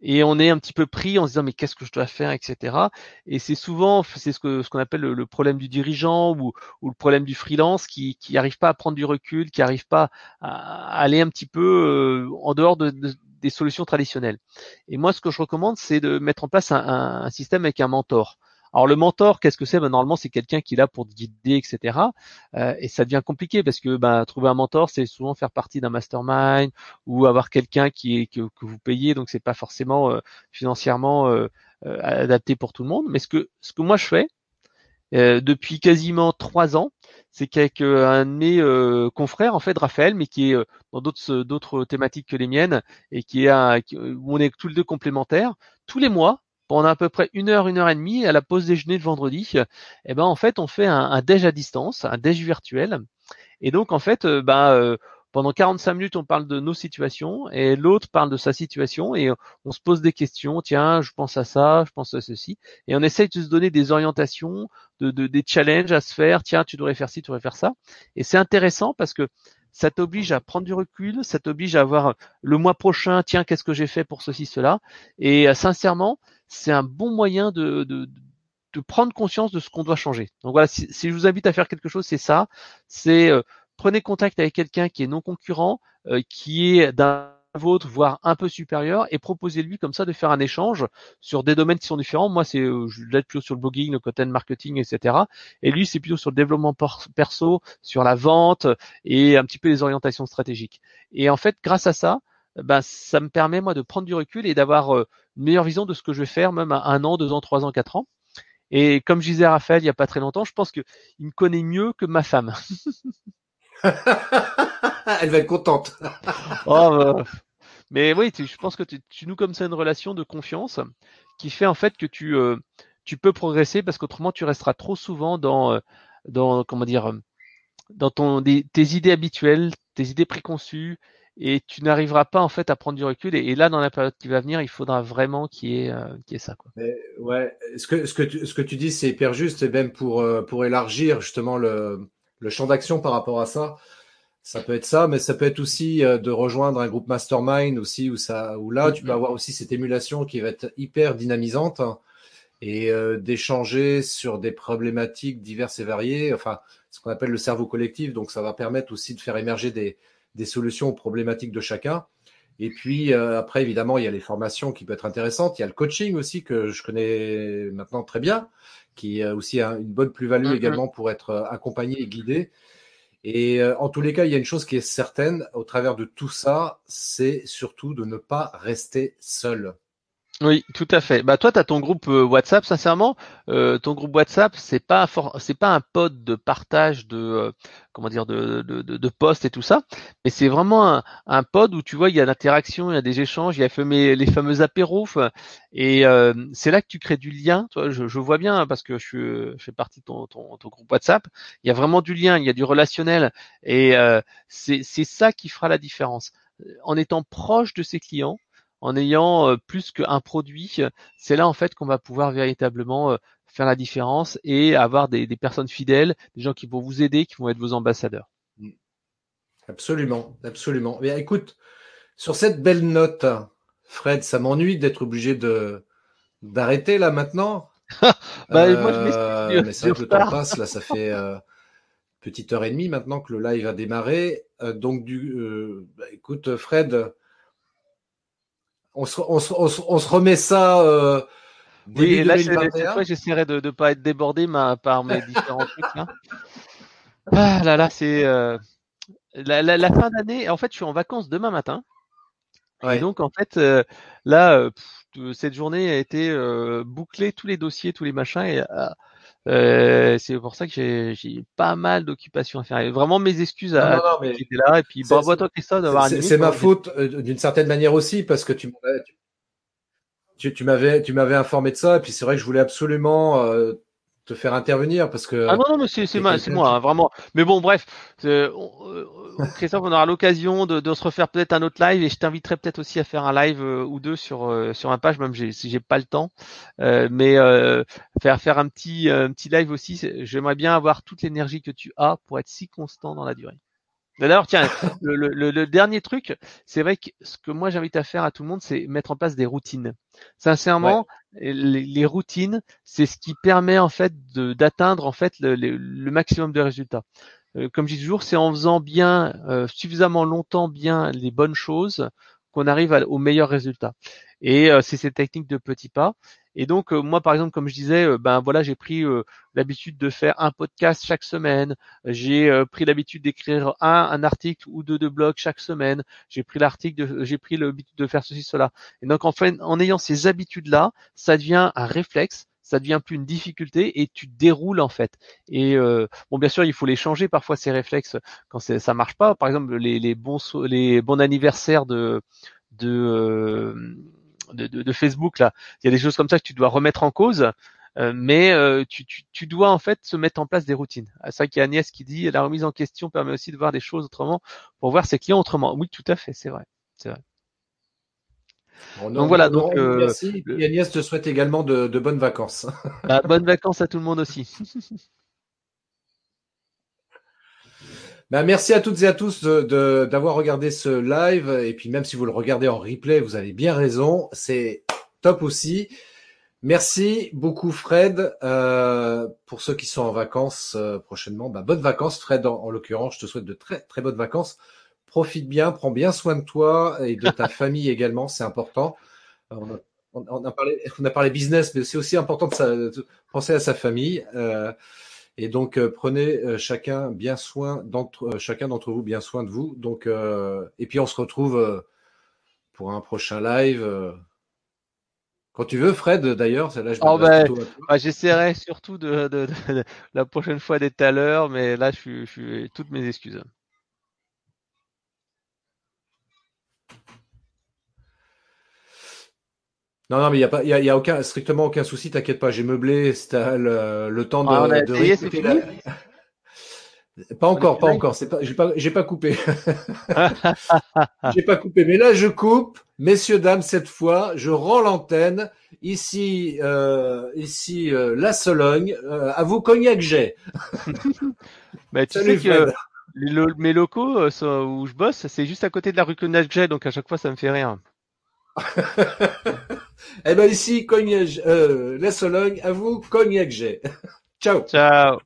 Et on est un petit peu pris en se disant mais qu'est-ce que je dois faire, etc. Et c'est souvent c'est ce qu'on appelle le, problème du dirigeant ou, le problème du freelance qui qui arrive pas à prendre du recul, qui arrive pas à, aller un petit peu euh, en dehors de, des solutions traditionnelles. Et moi, ce que je recommande, c'est de mettre en place un, système avec un mentor. Alors le mentor, qu'est-ce que c'est? Ben, Normalement, c'est quelqu'un qui est là pour te guider, etc. Euh, et ça devient compliqué parce que ben, trouver un mentor, c'est souvent faire partie d'un mastermind ou avoir quelqu'un qui est que, vous payez, donc c'est pas forcément euh, financièrement euh, adapté pour tout le monde. Mais ce que ce que moi je fais depuis quasiment trois ans, c'est qu'avec un de mes confrères, en fait, Raphaël, mais qui est dans d'autres d'autres thématiques que les miennes et qui est où on est tous les deux complémentaires, tous les mois, pendant à peu près une heure, une heure et demie, à la pause déjeuner de vendredi, eh ben en fait, on fait un, un déj à distance, un déj virtuel. Et donc en fait, ben pendant 45 minutes, on parle de nos situations et l'autre parle de sa situation et on se pose des questions. Tiens, je pense à ça, je pense à ceci. Et on essaye de se donner des orientations, de, des challenges à se faire. Tiens, tu devrais faire ci, tu devrais faire ça. Et c'est intéressant parce que ça t'oblige à prendre du recul, ça t'oblige à voir le mois prochain, tiens, qu'est-ce que j'ai fait pour ceci, cela. Et euh, sincèrement, c'est un bon moyen de, de, de, prendre conscience de ce qu'on doit changer. Donc voilà, si, si, je vous invite à faire quelque chose, c'est ça. C'est euh, prenez contact avec quelqu'un qui est non concurrent, euh, qui est d'un vôtre, voire un peu supérieur, et proposez-lui comme ça de faire un échange sur des domaines qui sont différents. Moi, c'est euh, je l'aide plutôt sur le blogging, le content marketing, etc. Et lui, c'est plutôt sur le développement perso, sur la vente et un petit peu les orientations stratégiques. Et en fait, grâce à ça, ben, ça me permet moi de prendre du recul et d'avoir euh, une meilleure vision de ce que je vais faire, même à un an, deux ans, trois ans, quatre ans. Et comme je disais à Raphaël il n'y a pas très longtemps, je pense qu'il me connaît mieux que ma femme. Elle va être contente. oh, bah, mais oui, je pense que tu, tu, noues comme ça une relation de confiance qui fait en fait que tu, euh, tu peux progresser parce qu'autrement tu resteras trop souvent dans, euh, dans comment dire, dans ton, tes idées habituelles, tes idées préconçues et tu n'arriveras pas en fait à prendre du recul. Et, là, dans la période qui va venir, il faudra vraiment qu'il y ait, euh, qu'il y ait ça. Quoi. Mais, ouais, ce que, ce, que tu, ce que tu dis, c'est hyper juste, et même pour, pour élargir justement le, le champ d'action par rapport à ça. Ça peut être ça, mais ça peut être aussi euh, de rejoindre un groupe mastermind aussi où ça, où là, tu peux mm-hmm. avoir aussi cette émulation qui va être hyper dynamisante et euh, d'échanger sur des problématiques diverses et variées. Enfin, ce qu'on appelle le cerveau collectif. Donc, ça va permettre aussi de faire émerger des, des solutions aux problématiques de chacun. Et puis euh, après, évidemment, il y a les formations qui peuvent être intéressantes. Il y a le coaching aussi que je connais maintenant très bien qui a aussi une bonne plus-value mm-hmm. également pour être euh, accompagné et guidé. Et euh, en tous les cas, il y a une chose qui est certaine au travers de tout ça, c'est surtout de ne pas rester seul. Oui, tout à fait. Bah toi, tu as ton groupe euh, WhatsApp. Sincèrement, euh, ton groupe WhatsApp, c'est pas c'est pas un pod de partage de euh, comment dire de, de, de, posts et tout ça, mais c'est vraiment un, un, pod où tu vois il y a l'interaction, il y a des échanges, il y a les fameux apéros et c'est là que tu crées du lien. Toi, je, je vois bien hein, parce que je, je, fais partie de ton, ton, ton, groupe WhatsApp. Il y a vraiment du lien, il y a du relationnel et c'est c'est ça qui fera la différence. En étant proche de ses clients en ayant plus qu'un produit, c'est là en fait qu'on va pouvoir véritablement faire la différence et avoir des, personnes fidèles, des gens qui vont vous aider, qui vont être vos ambassadeurs. Mmh. Absolument, absolument. Mais écoute, sur cette belle note, Fred, ça m'ennuie d'être obligé de d'arrêter là maintenant. bah, moi, je mais c'est vrai que le temps passe là, ça fait euh, petite heure et demie maintenant que le live a démarré. donc du, bah, écoute, Fred, on se, on, se, on, se, remet ça. Euh, oui, là, cette fois, j'essaierai de ne pas être débordé ma, par mes différents trucs. Là. Ah là là, c'est euh, la, la, la, fin d'année. En fait, je suis en vacances demain matin. Ouais. Et donc, en fait, euh, là, cette journée a été bouclée, tous les dossiers, tous les machins. Et, euh, c'est pour ça que j'ai pas mal d'occupations à faire. vraiment mes excuses à non, non, mais là. Et puis bravo à toi Christophe d'avoir C'est ma faute euh, d'une certaine manière aussi parce que tu tu, tu m'avais tu m'avais informé de ça et puis c'est vrai que je voulais absolument euh, te faire intervenir parce que. Ah non, non, mais c'est, c'est, moi, hein, vraiment. Mais bon, bref, euh, Christophe, on aura l'occasion de, de se refaire peut-être un autre live et je t'inviterai peut-être aussi à faire un live euh, ou deux sur euh, sur un page, même si j'ai pas le temps. mais faire faire un petit un petit live aussi. J'aimerais bien avoir toute l'énergie que tu as pour être si constant dans la durée. D'ailleurs, tiens, le, le, le, dernier truc, c'est vrai que ce que moi j'invite à faire à tout le monde, c'est mettre en place des routines. Sincèrement, les, les, routines, c'est ce qui permet en fait d'atteindre en fait le, le, maximum de résultats. Euh, comme je dis toujours, c'est en faisant bien euh, suffisamment longtemps bien les bonnes choses qu'on arrive au meilleur résultat. Et c'est cette technique de petits pas. Et donc moi par exemple comme je disais, ben voilà j'ai pris l'habitude de faire un podcast chaque semaine, j'ai pris l'habitude d'écrire un, un article ou deux de blog chaque semaine, j'ai pris l'article, j'ai pris l'habitude de faire ceci cela. Et donc en en ayant ces habitudes là, ça devient un réflexe ça devient plus une difficulté et tu déroules en fait. Et euh, bon, bien sûr, il faut les changer parfois ces réflexes quand ça marche pas. Par exemple, les, les bons les bons anniversaires de de, euh, de, de, Facebook là, il y a des choses comme ça que tu dois remettre en cause. Euh, mais euh, tu, tu, tu, dois en fait se mettre en place des routines. C'est ça qu'il y a Agnès qui dit la remise en question permet aussi de voir des choses autrement pour voir ses clients autrement. Oui, tout à fait, c'est vrai, c'est vrai donc voilà. Donc, euh, merci. Et Agnès te souhaite également de, bonnes vacances. Bah, bonnes vacances à tout le monde aussi. Bah, merci à toutes et à tous d'avoir regardé ce live. Et puis même si vous le regardez en replay, vous avez bien raison. C'est top aussi. Merci beaucoup Fred. Euh, pour ceux qui sont en vacances euh, prochainement, bah, bonnes vacances Fred en l'occurrence. Je te souhaite de très très bonnes vacances profite bien, prends bien soin de toi et de ta famille également, c'est important. On a, parlé, on a parlé business, mais c'est aussi important de, penser à sa famille. Euh, et donc euh, prenez euh, chacun bien soin d'entre chacun d'entre vous bien soin de vous. Donc et puis on se retrouve pour un prochain live. Quand tu veux, Fred, d'ailleurs, là, je oh ben, bah, J'essaierai surtout de, la prochaine fois d'être à l'heure, mais là, je suis toutes mes excuses. Non, non, mais il n'y a, pas, y a, y a aucun, strictement aucun souci, t'inquiète pas, j'ai meublé, c'était le, le, temps de, ah, de réécouter la... Pas encore, pas encore, c'est pas, j'ai pas, j'ai pas coupé. j'ai pas coupé, mais là je coupe, messieurs dames, cette fois, je rends l'antenne. Ici, euh, ici, euh, la Sologne. Euh, à vous, Cognac J'ai. bah, tu sais que mes locaux euh, où je bosse, c'est juste à côté de la rue Cognac J'ai, donc à chaque fois ça me fait rien. Eh ben ici, Cognac, euh, la Sologne, à vous, Cognac j'ai. Ciao. Ciao.